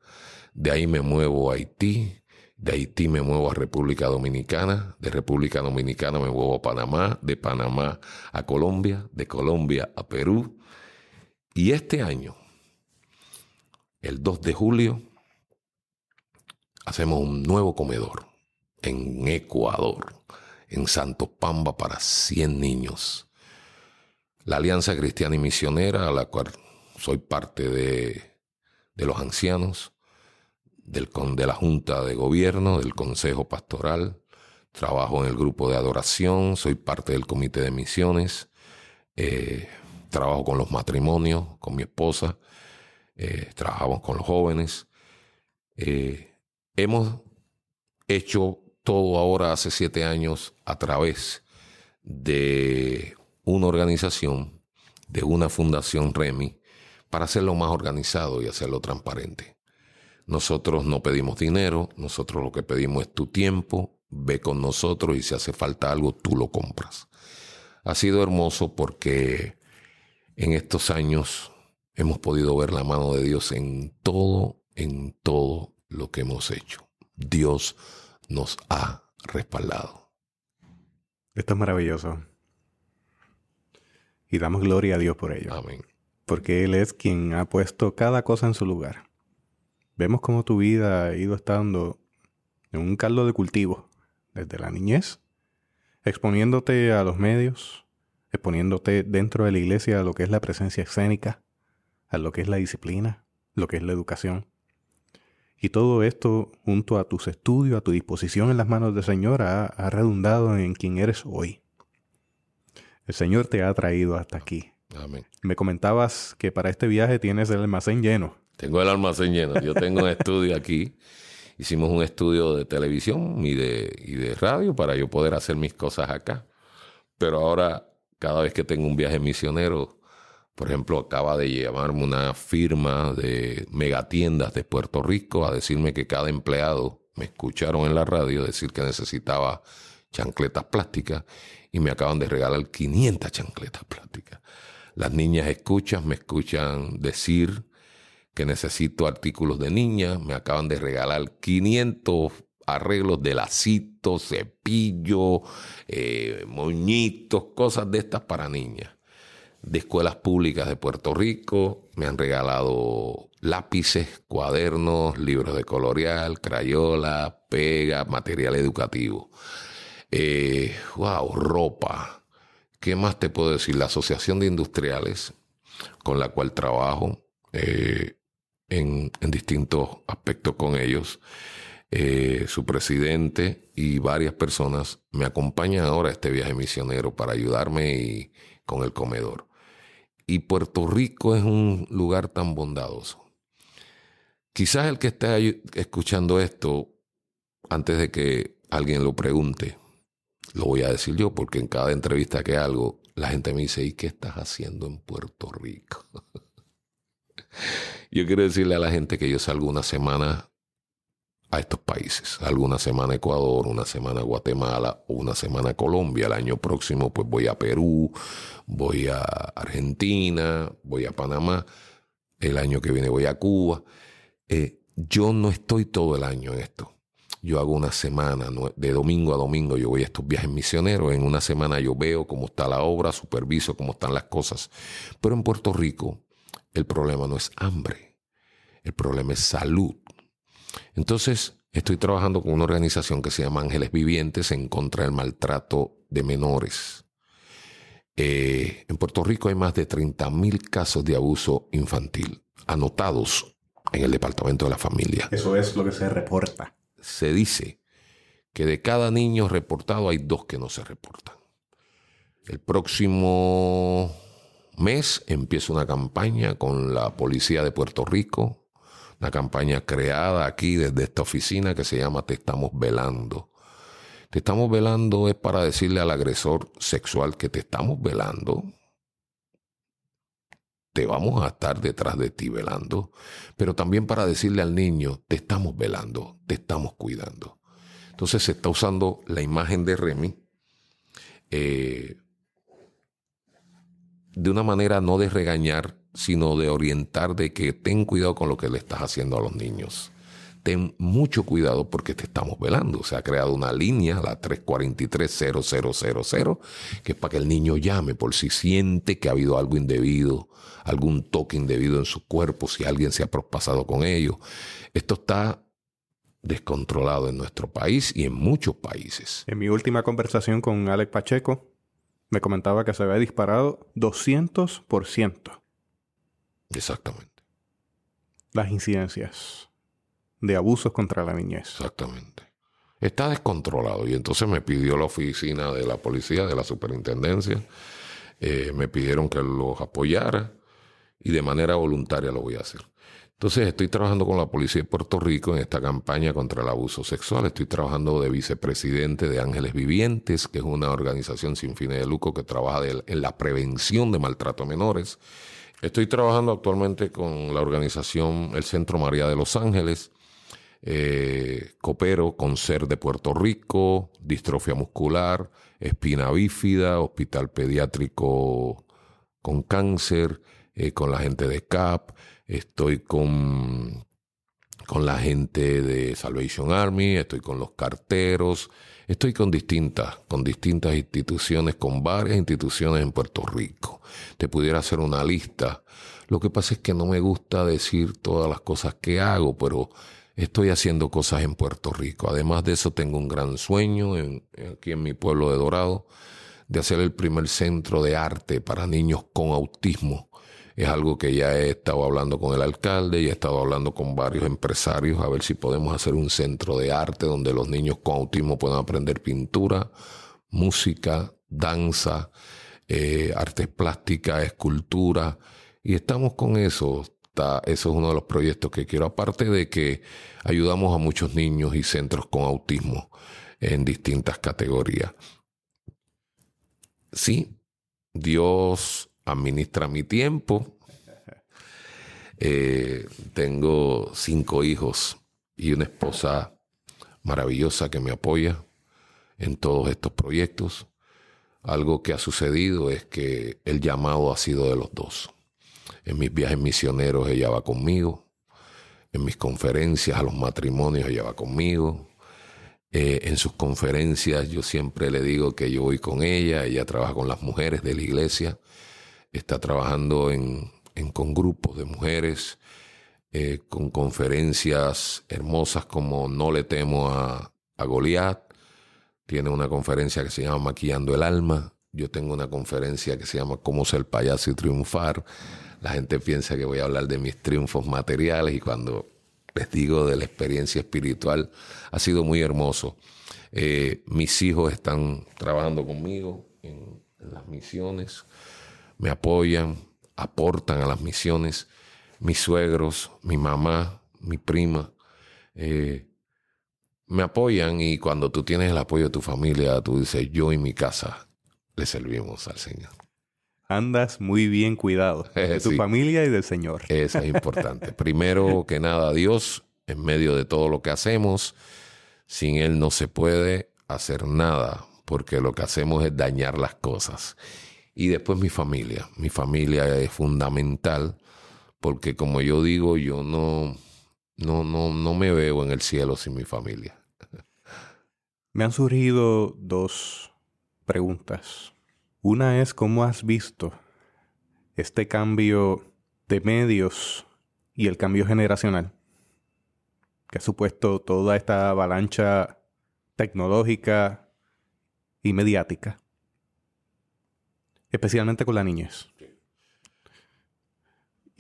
De ahí me muevo a Haití, de Haití me muevo a República Dominicana, de República Dominicana me muevo a Panamá, de Panamá a Colombia, de Colombia a Perú. Y este año, el 2 de julio, hacemos un nuevo comedor en Ecuador, en Santo Pamba para 100 niños. La Alianza Cristiana y Misionera, a la cual soy parte de, de los ancianos, del, de la Junta de Gobierno, del Consejo Pastoral, trabajo en el grupo de adoración, soy parte del Comité de Misiones, eh, trabajo con los matrimonios, con mi esposa, eh, trabajamos con los jóvenes. Eh, hemos hecho todo ahora hace siete años a través de una organización, de una fundación REMI, para hacerlo más organizado y hacerlo transparente. Nosotros no pedimos dinero, nosotros lo que pedimos es tu tiempo, ve con nosotros y si hace falta algo, tú lo compras. Ha sido hermoso porque en estos años hemos podido ver la mano de Dios en todo, en todo lo que hemos hecho. Dios nos ha respaldado. Esto es maravilloso. Y damos gloria a Dios por ello. Amén. Porque Él es quien ha puesto cada cosa en su lugar. Vemos cómo tu vida ha ido estando en un caldo de cultivo desde la niñez, exponiéndote a los medios, exponiéndote dentro de la iglesia a lo que es la presencia escénica, a lo que es la disciplina, lo que es la educación. Y todo esto, junto a tus estudios, a tu disposición en las manos del Señor, ha, ha redundado en quien eres hoy. El Señor te ha traído hasta aquí. Amén. Me comentabas que para este viaje tienes el almacén lleno. Tengo el almacén lleno. Yo tengo un estudio aquí. Hicimos un estudio de televisión y de, y de radio para yo poder hacer mis cosas acá. Pero ahora, cada vez que tengo un viaje misionero, por ejemplo, acaba de llamarme una firma de megatiendas de Puerto Rico a decirme que cada empleado me escucharon en la radio decir que necesitaba chancletas plásticas y me acaban de regalar 500 chancletas plásticas. Las niñas escuchan, me escuchan decir que necesito artículos de niña. Me acaban de regalar 500 arreglos de lacito, cepillo, eh, moñitos, cosas de estas para niñas. De escuelas públicas de Puerto Rico me han regalado lápices, cuadernos, libros de colorear, crayola, pega, material educativo. Eh, wow, ropa. ¿Qué más te puedo decir? La Asociación de Industriales, con la cual trabajo, eh, en, distintos aspectos con ellos. eh, su presidente y varias personas me acompañan ahora a este viaje misionero para ayudarme y, con el comedor. Y Puerto Rico es un lugar tan bondadoso. Quizás el que esté escuchando esto, antes de que alguien lo pregunte, lo voy a decir yo, porque en cada entrevista que hago, la gente me dice, ¿y qué estás haciendo en Puerto Rico? yo quiero decirle a la gente que yo salgo una semana a estos países. Alguna semana Ecuador, una semana Guatemala una semana Colombia. El año próximo pues voy a Perú, voy a Argentina, voy a Panamá. El año que viene voy a Cuba. Eh, yo no estoy todo el año en esto. Yo hago una semana, de domingo a domingo yo voy a estos viajes misioneros. En una semana yo veo cómo está la obra, superviso cómo están las cosas. Pero en Puerto Rico el problema no es hambre, el problema es salud. Entonces, estoy trabajando con una organización que se llama Ángeles Vivientes en contra del maltrato de menores. Eh, en Puerto Rico hay más de 30 mil casos de abuso infantil anotados en el Departamento de la Familia. Eso es lo que se reporta. Se dice que de cada niño reportado hay dos que no se reportan. El próximo mes empieza una campaña con la Policía de Puerto Rico, una campaña creada aquí desde esta oficina que se llama Te estamos velando. Te estamos velando es para decirle al agresor sexual que te estamos velando. Te vamos a estar detrás de ti velando, pero también para decirle al niño, te estamos velando, te estamos cuidando. Entonces se está usando la imagen de Remy eh, de una manera no de regañar, sino de orientar de que ten cuidado con lo que le estás haciendo a los niños. Ten mucho cuidado porque te estamos velando. Se ha creado una línea, la 343-0000, que es para que el niño llame por si siente que ha habido algo indebido, algún toque indebido en su cuerpo, si alguien se ha propasado con ellos. Esto está descontrolado en nuestro país y en muchos países. En mi última conversación con Alex Pacheco, me comentaba que se había disparado 200%. Exactamente. Las incidencias de abusos contra la niñez. Exactamente. Está descontrolado y entonces me pidió la oficina de la policía, de la superintendencia, eh, me pidieron que los apoyara y de manera voluntaria lo voy a hacer. Entonces estoy trabajando con la policía de Puerto Rico en esta campaña contra el abuso sexual. Estoy trabajando de vicepresidente de Ángeles Vivientes, que es una organización sin fines de lucro que trabaja en la prevención de maltrato a menores. Estoy trabajando actualmente con la organización El Centro María de Los Ángeles. Eh, coopero con SER de Puerto Rico, distrofia muscular, espina bífida, hospital pediátrico con cáncer, eh, con la gente de CAP, estoy con, con la gente de Salvation Army, estoy con los carteros, Estoy con distintas, con distintas instituciones, con varias instituciones en Puerto Rico. Te pudiera hacer una lista. Lo que pasa es que no me gusta decir todas las cosas que hago, pero estoy haciendo cosas en Puerto Rico. Además de eso, tengo un gran sueño aquí en mi pueblo de Dorado de hacer el primer centro de arte para niños con autismo es algo que ya he estado hablando con el alcalde y he estado hablando con varios empresarios a ver si podemos hacer un centro de arte donde los niños con autismo puedan aprender pintura, música, danza, eh, artes plásticas, escultura. Y estamos con eso. Eso es uno de los proyectos que quiero, aparte de que ayudamos a muchos niños y centros con autismo en distintas categorías. Sí, Dios administra mi tiempo. Eh, tengo cinco hijos y una esposa maravillosa que me apoya en todos estos proyectos. Algo que ha sucedido es que el llamado ha sido de los dos. En mis viajes misioneros ella va conmigo. En mis conferencias a los matrimonios ella va conmigo. Eh, en sus conferencias yo siempre le digo que yo voy con ella. Ella trabaja con las mujeres de la iglesia está trabajando en, con grupos de mujeres, eh, con conferencias hermosas como No le temo a, a Goliat. Tiene una conferencia que se llama Maquillando el Alma. Yo tengo una conferencia que se llama Cómo ser payaso y triunfar. La gente piensa que voy a hablar de mis triunfos materiales y cuando les digo de la experiencia espiritual, ha sido muy hermoso. Eh, mis hijos están trabajando conmigo en, las misiones, me apoyan, aportan a las misiones. Mis suegros, mi mamá, mi prima, eh, me apoyan y cuando tú tienes el apoyo de tu familia, tú dices, yo y mi casa le servimos al Señor. Andas muy bien cuidado de tu familia y del Señor. Eso es importante. Primero que nada, Dios, en medio de todo lo que hacemos, sin Él no se puede hacer nada, porque lo que hacemos es dañar las cosas. Y después mi familia. Mi familia es fundamental, porque como yo digo, yo no, no, no, no me veo en el cielo sin mi familia. Me han surgido dos preguntas. Una es cómo has visto este cambio de medios y el cambio generacional que ha supuesto toda esta avalancha tecnológica y mediática, especialmente con la niñez.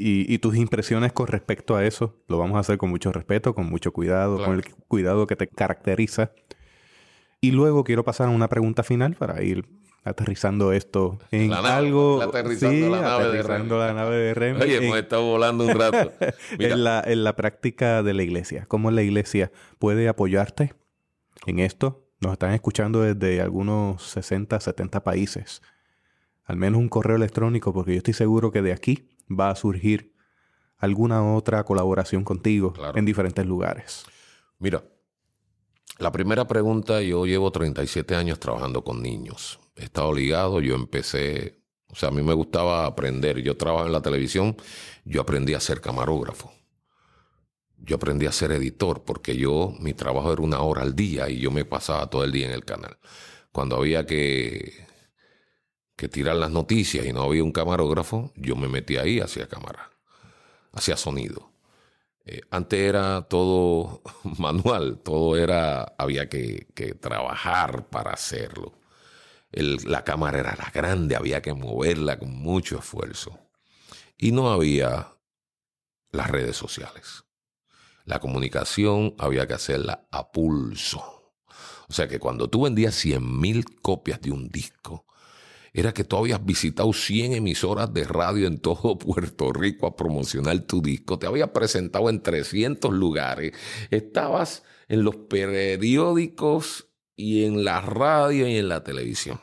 Y, tus impresiones con respecto a eso, lo vamos a hacer con mucho respeto, con mucho cuidado, con el cuidado que te caracteriza. Y luego quiero pasar a una pregunta final para ir aterrizando esto en algo. Aterrizando, la, nave aterrizando la nave de Rem. Oye, hemos estado volando un rato. en, la, en la práctica de la iglesia. ¿Cómo la iglesia puede apoyarte en esto? Nos están escuchando desde algunos 60, 70 países. Al menos un correo electrónico, porque yo estoy seguro que de aquí va a surgir alguna otra colaboración contigo en diferentes lugares. Mira, la primera pregunta, yo llevo 37 años trabajando con niños. He estado ligado, yo empecé, o sea, a mí me gustaba aprender. Yo trabajo en la televisión, yo aprendí a ser camarógrafo. Yo aprendí a ser editor porque yo, mi trabajo era una hora al día y yo me pasaba todo el día en el canal. Cuando había que que tirar las noticias y no había un camarógrafo, yo me metí ahí hacia cámara, hacia sonido. Eh, antes era todo manual, todo era, había que, trabajar para hacerlo. la cámara era la grande, había que moverla con mucho esfuerzo. Y no había las redes sociales. La comunicación había que hacerla a pulso. O sea que cuando tú vendías 100 mil copias de un disco, era que tú habías visitado 100 emisoras de radio en todo Puerto Rico a promocionar tu disco, te habías presentado en 300 lugares, estabas en los periódicos y en la radio y en la televisión.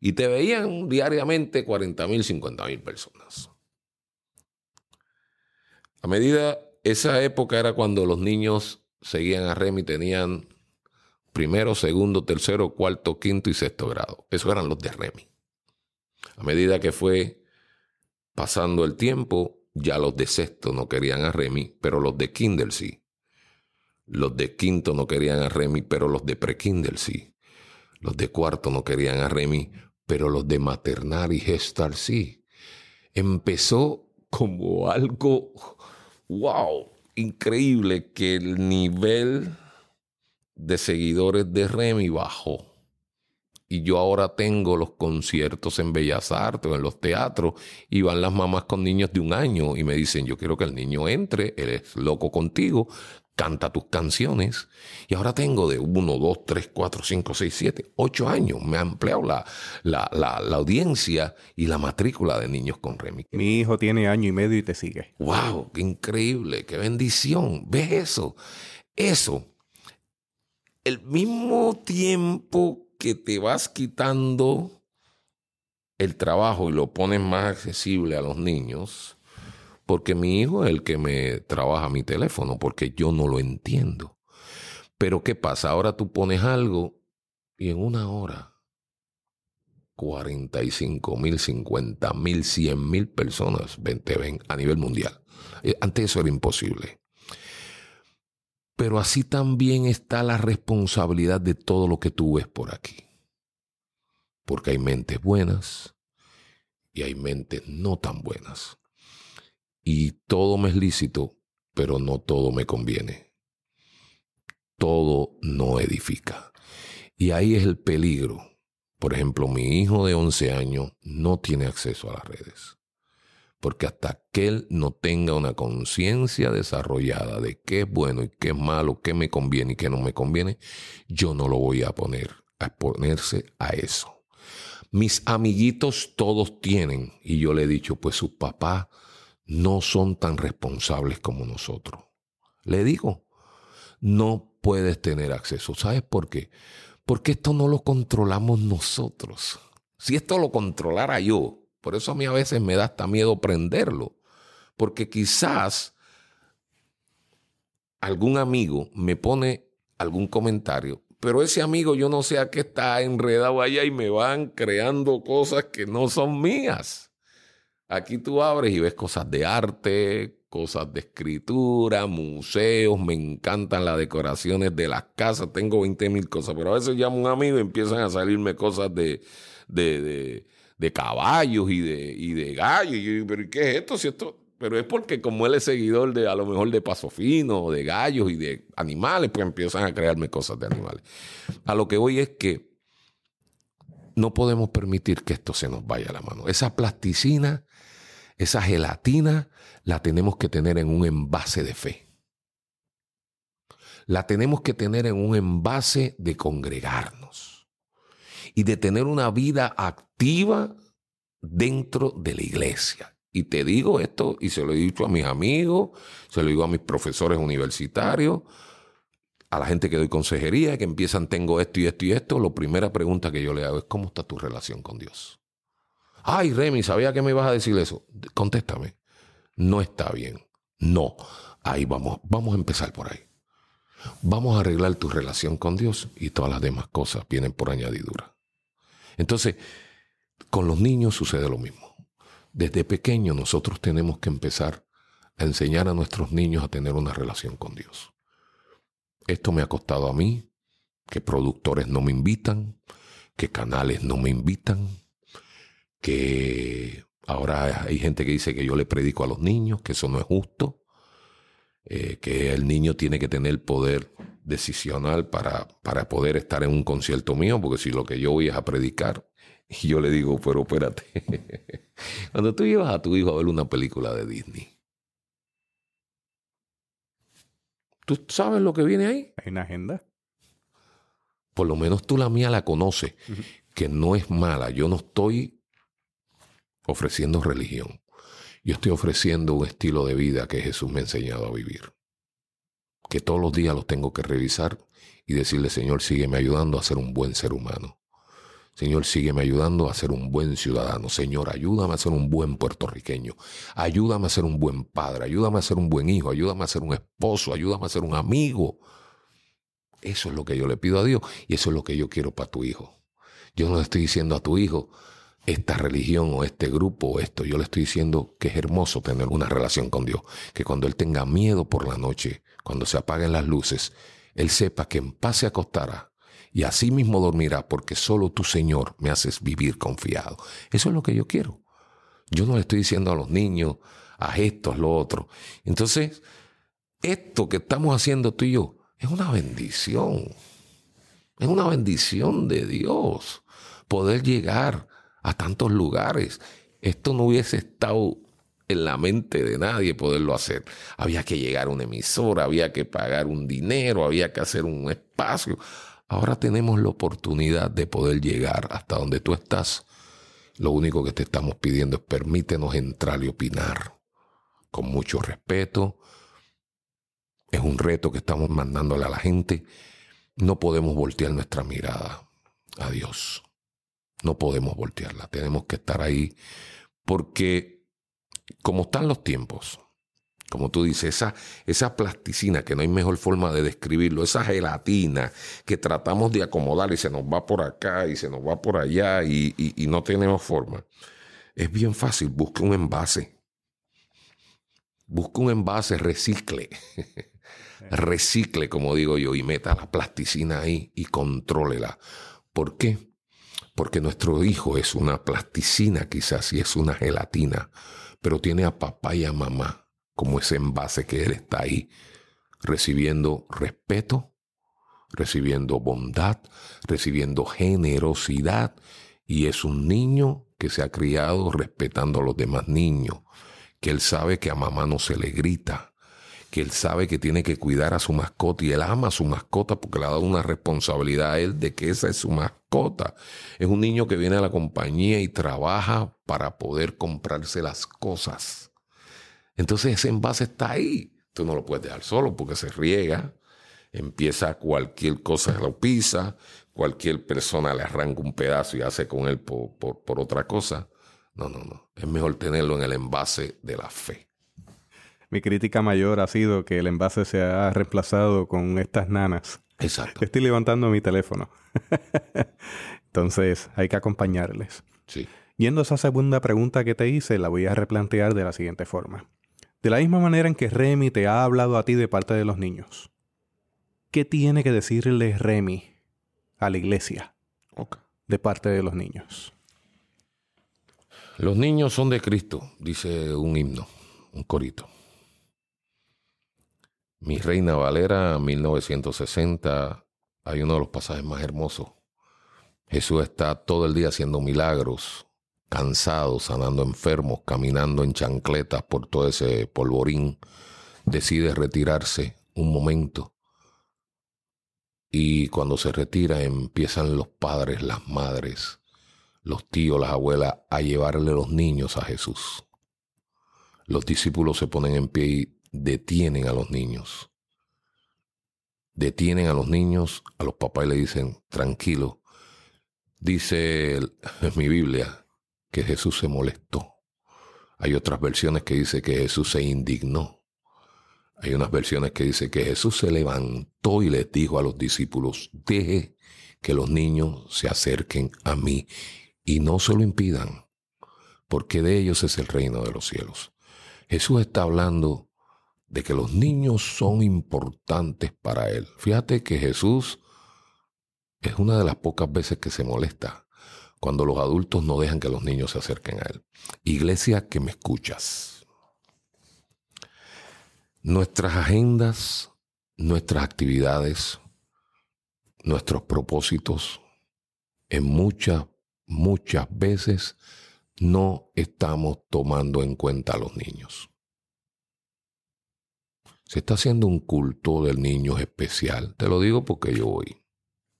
Y te veían diariamente 40 mil, 50 mil personas. A medida, esa época era cuando los niños seguían a Remy, tenían primero, segundo, tercero, cuarto, quinto y sexto grado. Esos eran los de Remy. A medida que fue pasando el tiempo, ya los de sexto no querían a Remy, pero los de Kindle sí. Los de quinto no querían a Remy, pero los de pre-Kindle sí. Los de cuarto no querían a Remy, pero los de maternal y gestal sí. Empezó como algo, wow, increíble que el nivel de seguidores de Remy bajó. Y yo ahora tengo los conciertos en Bellas Artes o en los teatros y van las mamás con niños de un año y me dicen, yo quiero que el niño entre, él es loco contigo, canta tus canciones. Y ahora tengo de uno, dos, tres, cuatro, cinco, seis, siete, ocho años. Me ha ampliado la, la, la, la, audiencia y la matrícula de niños con Remy. Mi hijo tiene año y medio y te sigue. ¡Wow! ¡Qué increíble! ¡Qué bendición! ¿Ves eso? Eso el mismo tiempo que te vas quitando el trabajo y lo pones más accesible a los niños, porque mi hijo es el que me trabaja mi teléfono, porque yo no lo entiendo. Pero ¿qué pasa? Ahora tú pones algo y en una hora 45 mil, 50 mil, 100 mil personas te ven a nivel mundial. Eh, antes eso era imposible. Pero así también está la responsabilidad de todo lo que tú ves por aquí. Porque hay mentes buenas y hay mentes no tan buenas. Y todo me es lícito, pero no todo me conviene. Todo no edifica. Y ahí es el peligro. Por ejemplo, mi hijo de 11 años no tiene acceso a las redes. Porque hasta que él no tenga una conciencia desarrollada de qué es bueno y qué es malo, qué me conviene y qué no me conviene, yo no lo voy a poner a exponerse a eso. Mis amiguitos todos tienen, y yo le he dicho, pues sus papás no son tan responsables como nosotros. Le digo, no puedes tener acceso. ¿Sabes por qué? Porque esto no lo controlamos nosotros. Si esto lo controlara yo, por eso a mí a veces me da hasta miedo prenderlo, porque quizás algún amigo me pone algún comentario, pero ese amigo yo no sé a qué está enredado allá y me van creando cosas que no son mías. Aquí tú abres y ves cosas de arte, cosas de escritura, museos, me encantan las decoraciones de las casas, tengo 20 mil cosas, pero a veces llamo a un amigo y empiezan a salirme cosas de, de, de, caballos y de, y de gallos. Y pero ¿qué es esto? Si? Pero es porque como él es seguidor de a lo mejor de paso fino, de gallos y de animales, pues empiezan a crearme cosas de animales. A lo que voy es que no podemos permitir que esto se nos vaya a la mano. Esa plasticina, esa gelatina, la tenemos que tener en un envase de fe. La tenemos que tener en un envase de congregarnos y de tener una vida activa dentro de la iglesia. Y te digo esto, y se lo he dicho a mis amigos, se lo digo a mis profesores universitarios, a la gente que doy consejería, que empiezan, tengo esto y esto y esto, la primera pregunta que yo le hago es, ¿cómo está tu relación con Dios? Ay, Remy, sabía que me ibas a decir eso. Contéstame. No está bien. No. Ahí vamos, vamos a empezar por ahí. Vamos a arreglar tu relación con Dios y todas las demás cosas vienen por añadidura. Entonces, con los niños sucede lo mismo. Desde pequeño nosotros tenemos que empezar a enseñar a nuestros niños a tener una relación con Dios. Esto me ha costado a mí, que productores no me invitan, que canales no me invitan, que ahora hay gente que dice que yo le predico a los niños, que eso no es justo, eh, que el niño tiene que tener poder decisional para, para poder estar en un concierto mío, porque si lo que yo voy es a predicar, y yo le digo, pero espérate, cuando tú llevas a tu hijo a ver una película de Disney, ¿tú sabes lo que viene ahí? Hay una agenda. Por lo menos tú la mía la conoces, que no es mala. Yo no estoy ofreciendo religión. Yo estoy ofreciendo un estilo de vida que Jesús me ha enseñado a vivir que todos los días los tengo que revisar y decirle, Señor, sígueme ayudando a ser un buen ser humano. Señor, sígueme ayudando a ser un buen ciudadano. Señor, ayúdame a ser un buen puertorriqueño. Ayúdame a ser un buen padre. Ayúdame a ser un buen hijo. Ayúdame a ser un esposo. Ayúdame a ser un amigo. Eso es lo que yo le pido a Dios y eso es lo que yo quiero para tu hijo. Yo no le estoy diciendo a tu hijo esta religión o este grupo o esto. Yo le estoy diciendo que es hermoso tener una relación con Dios. Que cuando Él tenga miedo por la noche, cuando se apaguen las luces, Él sepa que en paz se acostará y así mismo dormirá porque solo tu Señor me haces vivir confiado. Eso es lo que yo quiero. Yo no le estoy diciendo a los niños, a esto, a lo otro. Entonces, esto que estamos haciendo tú y yo es una bendición. Es una bendición de Dios poder llegar a tantos lugares. Esto no hubiese estado en la mente de nadie poderlo hacer. Había que llegar a una emisora, había que pagar un dinero, había que hacer un espacio. Ahora tenemos la oportunidad de poder llegar hasta donde tú estás. Lo único que te estamos pidiendo es permítenos entrar y opinar con mucho respeto. Es un reto que estamos mandándole a la gente. No podemos voltear nuestra mirada a Dios. No podemos voltearla. Tenemos que estar ahí porque como están los tiempos, como tú dices, esa, esa plasticina, que no hay mejor forma de describirlo, esa gelatina que tratamos de acomodar y se nos va por acá y se nos va por allá y, y no tenemos forma. Es bien fácil, busque un envase. Busque un envase, recicle. recicle, como digo yo, y meta la plasticina ahí y contrólela. ¿Por qué? Porque nuestro hijo es una plasticina quizás y es una gelatina pero tiene a papá y a mamá como ese envase que él está ahí, recibiendo respeto, recibiendo bondad, recibiendo generosidad, y es un niño que se ha criado respetando a los demás niños. que él sabe que a mamá no se le grita, que él sabe que tiene que cuidar a su mascota y él ama a su mascota porque le ha dado una responsabilidad a él de que esa es su mascota. Es un niño que viene a la compañía y trabaja para poder comprarse las cosas. Entonces ese envase está ahí. Tú no lo puedes dejar solo porque se riega, empieza cualquier cosa, lo pisa, cualquier persona le arranca un pedazo y hace con él por, por otra cosa. No, no, no. Es mejor tenerlo en el envase de la fe. Mi crítica mayor ha sido que el envase se ha reemplazado con estas nanas. Exacto. Estoy levantando mi teléfono. Entonces hay que acompañarles. Sí. Yendo a esa segunda pregunta que te hice, la voy a replantear de la siguiente forma. De la misma manera en que Remy te ha hablado a ti de parte de los niños, ¿qué tiene que decirle Remy a la iglesia de parte de los niños? Los niños son de Cristo, dice un himno, un corito. Mi Reina Valera, 1960, hay uno de los pasajes más hermosos. Jesús está todo el día haciendo milagros, cansado, sanando enfermos, caminando en chancletas por todo ese polvorín. Decide retirarse un momento. Y cuando se retira empiezan los padres, las madres, los tíos, las abuelas a llevarle los niños a Jesús. Los discípulos se ponen en pie y detienen a los niños. Detienen a los niños, a los papás y le dicen, tranquilo. Dice mi Biblia que Jesús se molestó. Hay otras versiones que dice que Jesús se indignó. Hay unas versiones que dice que Jesús se levantó y les dijo a los discípulos, deje que los niños se acerquen a mí y no se lo impidan, porque de ellos es el reino de los cielos. Jesús está hablando de que los niños son importantes para Él. Fíjate que Jesús es una de las pocas veces que se molesta cuando los adultos no dejan que los niños se acerquen a Él. Iglesia que me escuchas. Nuestras agendas, nuestras actividades, nuestros propósitos, en muchas, muchas veces no estamos tomando en cuenta a los niños. Se está haciendo un culto del niño especial. Te lo digo porque yo voy.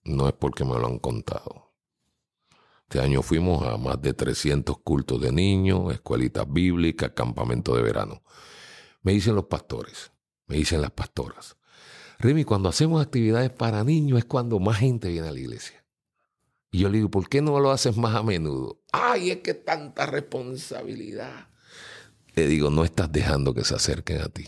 No es porque me lo han contado. Este año fuimos a más de 300 cultos de niños, escuelitas bíblicas, campamento de verano. Me dicen los pastores, me dicen las pastoras. Remy, cuando hacemos actividades para niños es cuando más gente viene a la iglesia. Y yo le digo, ¿por qué no lo haces más a menudo? Ay, es que tanta responsabilidad. Le digo, no estás dejando que se acerquen a ti.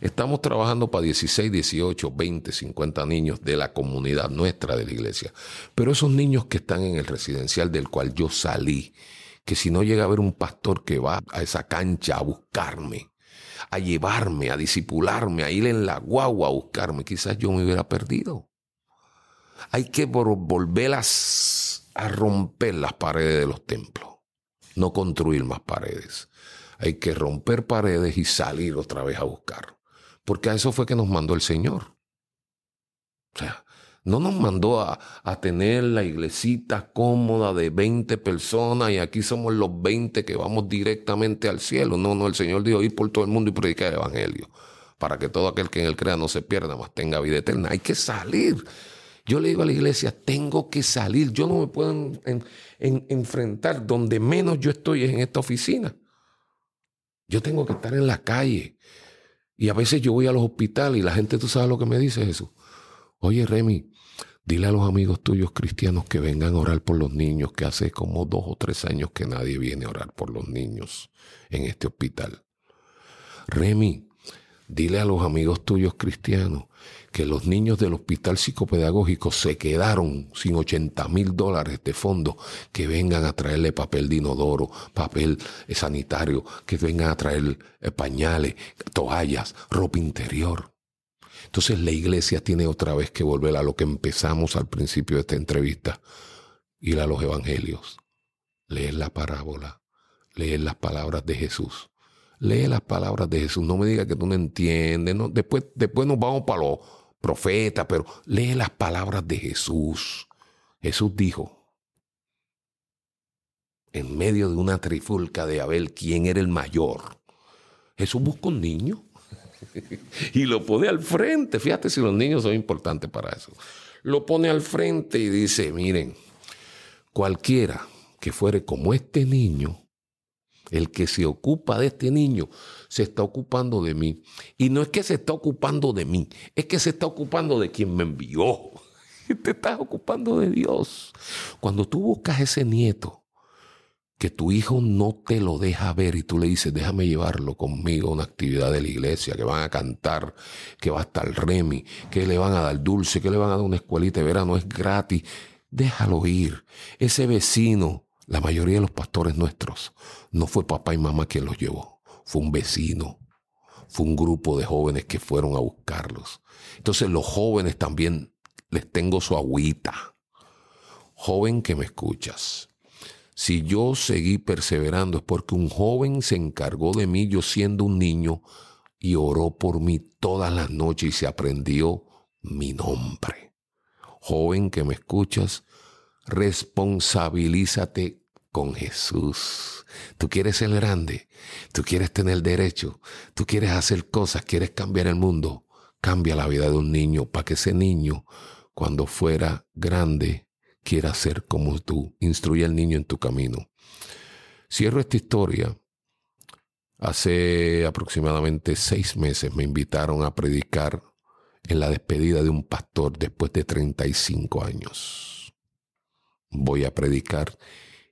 Estamos trabajando para 16, 18, 20, 50 niños de la comunidad nuestra de la iglesia. Pero esos niños que están en el residencial del cual yo salí, que si no llega a haber un pastor que va a esa cancha a buscarme, a llevarme, a disipularme, a ir en la guagua a buscarme, quizás yo me hubiera perdido. Hay que volverlas a romper las paredes de los templos, no construir más paredes. Hay que romper paredes y salir otra vez a buscar. Porque a eso fue que nos mandó el Señor. O sea, no nos mandó a, tener la iglesita cómoda de 20 personas y aquí somos los 20 que vamos directamente al cielo. No, no, el Señor dijo ir por todo el mundo y predicar el Evangelio. Para que todo aquel que en él crea no se pierda, más tenga vida eterna. Hay que salir. Yo le digo a la iglesia, tengo que salir. Yo no me puedo enfrentar. Donde menos yo estoy es en esta oficina. Yo tengo que estar en la calle. Y a veces yo voy a los hospitales y la gente, tú sabes lo que me dice Jesús. Oye, Remy, dile a los amigos tuyos cristianos que vengan a orar por los niños, que hace como dos o tres años que nadie viene a orar por los niños en este hospital. Remy, dile a los amigos tuyos cristianos que los niños del hospital psicopedagógico se quedaron sin 80 mil dólares de fondo, que vengan a traerle papel de inodoro, papel sanitario, que vengan a traer eh, pañales, toallas, ropa interior. Entonces la iglesia tiene otra vez que volver a lo que empezamos al principio de esta entrevista, ir a los evangelios, leer la parábola, leer las palabras de Jesús. Lee las palabras de Jesús. No me diga que tú no entiendes. No. Después, después nos vamos para los profeta, pero lee las palabras de Jesús. Jesús dijo, en medio de una trifulca de Abel quién era el mayor. Jesús busca un niño y lo pone al frente. Fíjate si los niños son importantes para eso. Lo pone al frente y dice, miren, cualquiera que fuere como este niño, el que se ocupa de este niño, se está ocupando de mí. Y no es que se está ocupando de mí, es que se está ocupando de quien me envió. Te estás ocupando de Dios. Cuando tú buscas ese nieto, que tu hijo no te lo deja ver y tú le dices, déjame llevarlo conmigo a una actividad de la iglesia, que van a cantar, que va a estar Remy, que le van a dar dulce, que le van a dar una escuelita de verano, es gratis. Déjalo ir. Ese vecino, la mayoría de los pastores nuestros, no fue papá y mamá quien los llevó, fue un vecino, fue un grupo de jóvenes que fueron a buscarlos. Entonces los jóvenes también les tengo su agüita. Joven que me escuchas, si yo seguí perseverando es porque un joven se encargó de mí yo siendo un niño y oró por mí todas las noches y se aprendió mi nombre. Joven que me escuchas, responsabilízate con Jesús. Tú quieres ser grande, tú quieres tener derecho, tú quieres hacer cosas, quieres cambiar el mundo. Cambia la vida de un niño para que ese niño, cuando fuera grande, quiera ser como tú. Instruye al niño en tu camino. Cierro esta historia. Hace aproximadamente seis meses me invitaron a predicar en la despedida de un pastor después de 35 años. Voy a predicar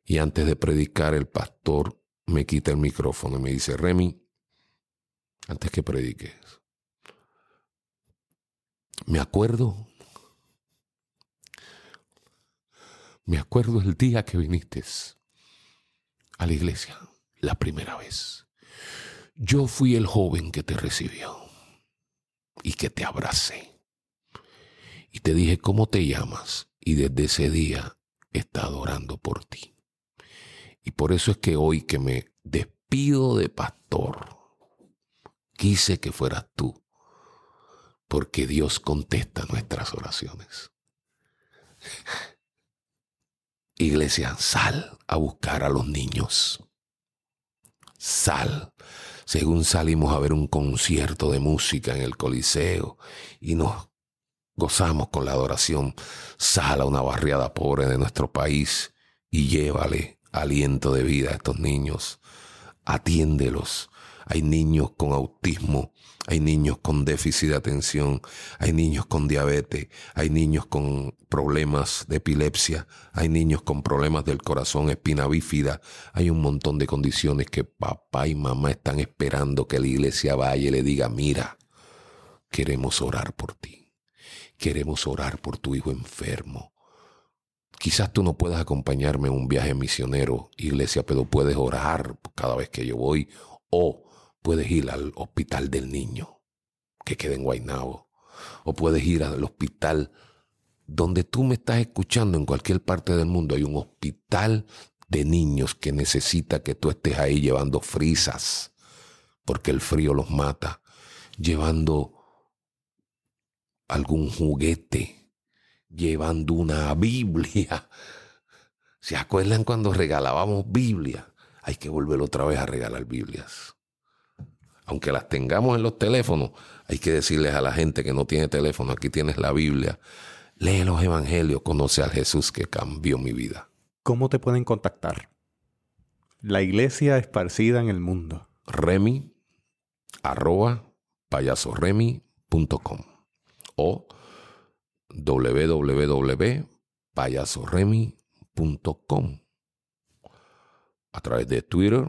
y antes de predicar el pastor me quita el micrófono y me dice, Remy, antes que prediques, me acuerdo Me acuerdo el día que viniste a la iglesia, la primera vez. Yo fui el joven que te recibió y que te abracé. Y te dije cómo te llamas y desde ese día estado orando por ti. Y por eso es que hoy que me despido de pastor, quise que fueras tú, porque Dios contesta nuestras oraciones. Iglesia, sal a buscar a los niños. Sal. Según salimos a ver un concierto de música en el Coliseo y nos gozamos con la adoración, sal a una barriada pobre de nuestro país y llévale aliento de vida a estos niños. Atiéndelos. Hay niños con autismo hay niños con déficit de atención, hay niños con diabetes, hay niños con problemas de epilepsia, hay niños con problemas del corazón, espina bífida, hay un montón de condiciones que papá y mamá están esperando que la iglesia vaya y le diga, mira, queremos orar por ti, queremos orar por tu hijo enfermo. Quizás tú no puedas acompañarme en un viaje misionero, iglesia, pero puedes orar cada vez que yo voy o puedes ir al hospital del niño que queda en Guaynabo. O puedes ir al hospital donde tú me estás escuchando en cualquier parte del mundo. Hay un hospital de niños que necesita que tú estés ahí llevando frisas, porque el frío los mata, llevando algún juguete, llevando una Biblia. ¿Se acuerdan cuando regalábamos Biblia? Hay que volver otra vez a regalar Biblias aunque las tengamos en los teléfonos, hay que decirles a la gente que no tiene teléfono, aquí tienes la Biblia, lee los evangelios, conoce al Jesús que cambió mi vida. ¿Cómo te pueden contactar? La iglesia esparcida en el mundo. Remy, arroba, payasoremi.com o www.payasoremi.com a través de Twitter,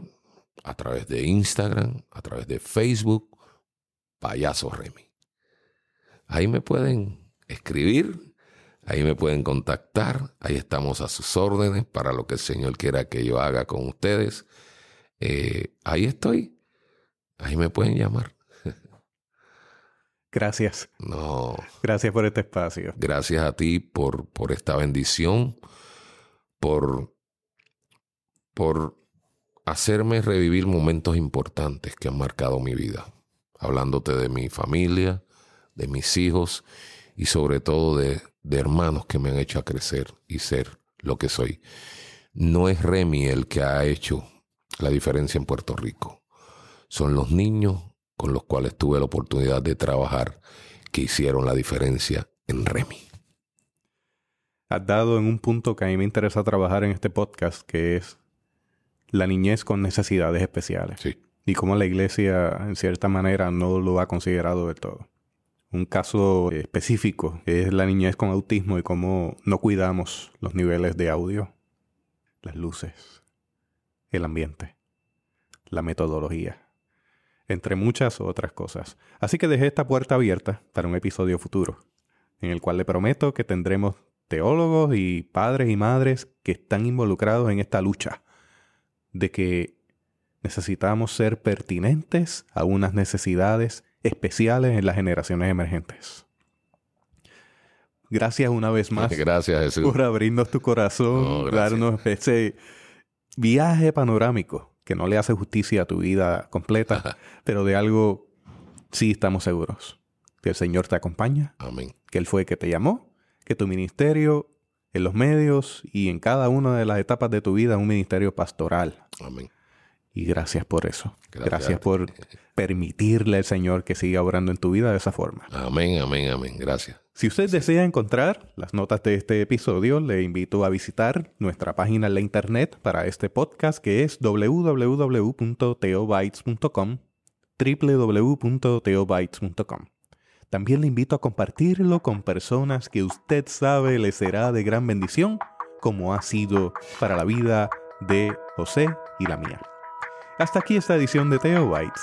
a través de Instagram, a través de Facebook, Payaso Remy. Ahí me pueden escribir, ahí me pueden contactar, ahí estamos a sus órdenes para lo que el Señor quiera que yo haga con ustedes. Eh, ahí estoy, ahí me pueden llamar. Gracias. No. Gracias por este espacio. Gracias a ti por, por esta bendición, por, por hacerme revivir momentos importantes que han marcado mi vida, hablándote de mi familia, de mis hijos y sobre todo de, hermanos que me han hecho a crecer y ser lo que soy. no es Remy el que ha hecho la diferencia en Puerto Rico. Son los niños con los cuales tuve la oportunidad de trabajar que hicieron la diferencia en Remy. Has dado en un punto que a mí me interesa trabajar en este podcast, que es la niñez con necesidades especiales. Sí. Y cómo la iglesia, en cierta manera, no lo ha considerado de todo. Un caso específico es la niñez con autismo y cómo no cuidamos los niveles de audio, las luces, el ambiente, la metodología, entre muchas otras cosas. Así que dejé esta puerta abierta para un episodio futuro, en el cual le prometo que tendremos teólogos y padres y madres que están involucrados en esta lucha de que necesitamos ser pertinentes a unas necesidades especiales en las generaciones emergentes. Gracias una vez más Gracias, Jesús. por abrirnos tu corazón, No, darnos ese viaje panorámico que no le hace justicia a tu vida completa, pero de algo sí estamos seguros. Que el Señor te acompaña, Amén. que Él fue el que te llamó, que tu ministerio en los medios y en cada una de las etapas de tu vida es un ministerio pastoral. Amén. Y gracias por eso. Gracias Gracias, por permitirle al Señor que siga obrando en tu vida de esa forma. Amén, amén, amén. Gracias. Si usted desea encontrar las notas de este episodio, le invito a visitar nuestra página en la internet para este podcast que es www.teobytes.com También le invito a compartirlo con personas que usted sabe le será de gran bendición, como ha sido para la vida de José y la mía. Hasta aquí esta edición de Teo Bytes.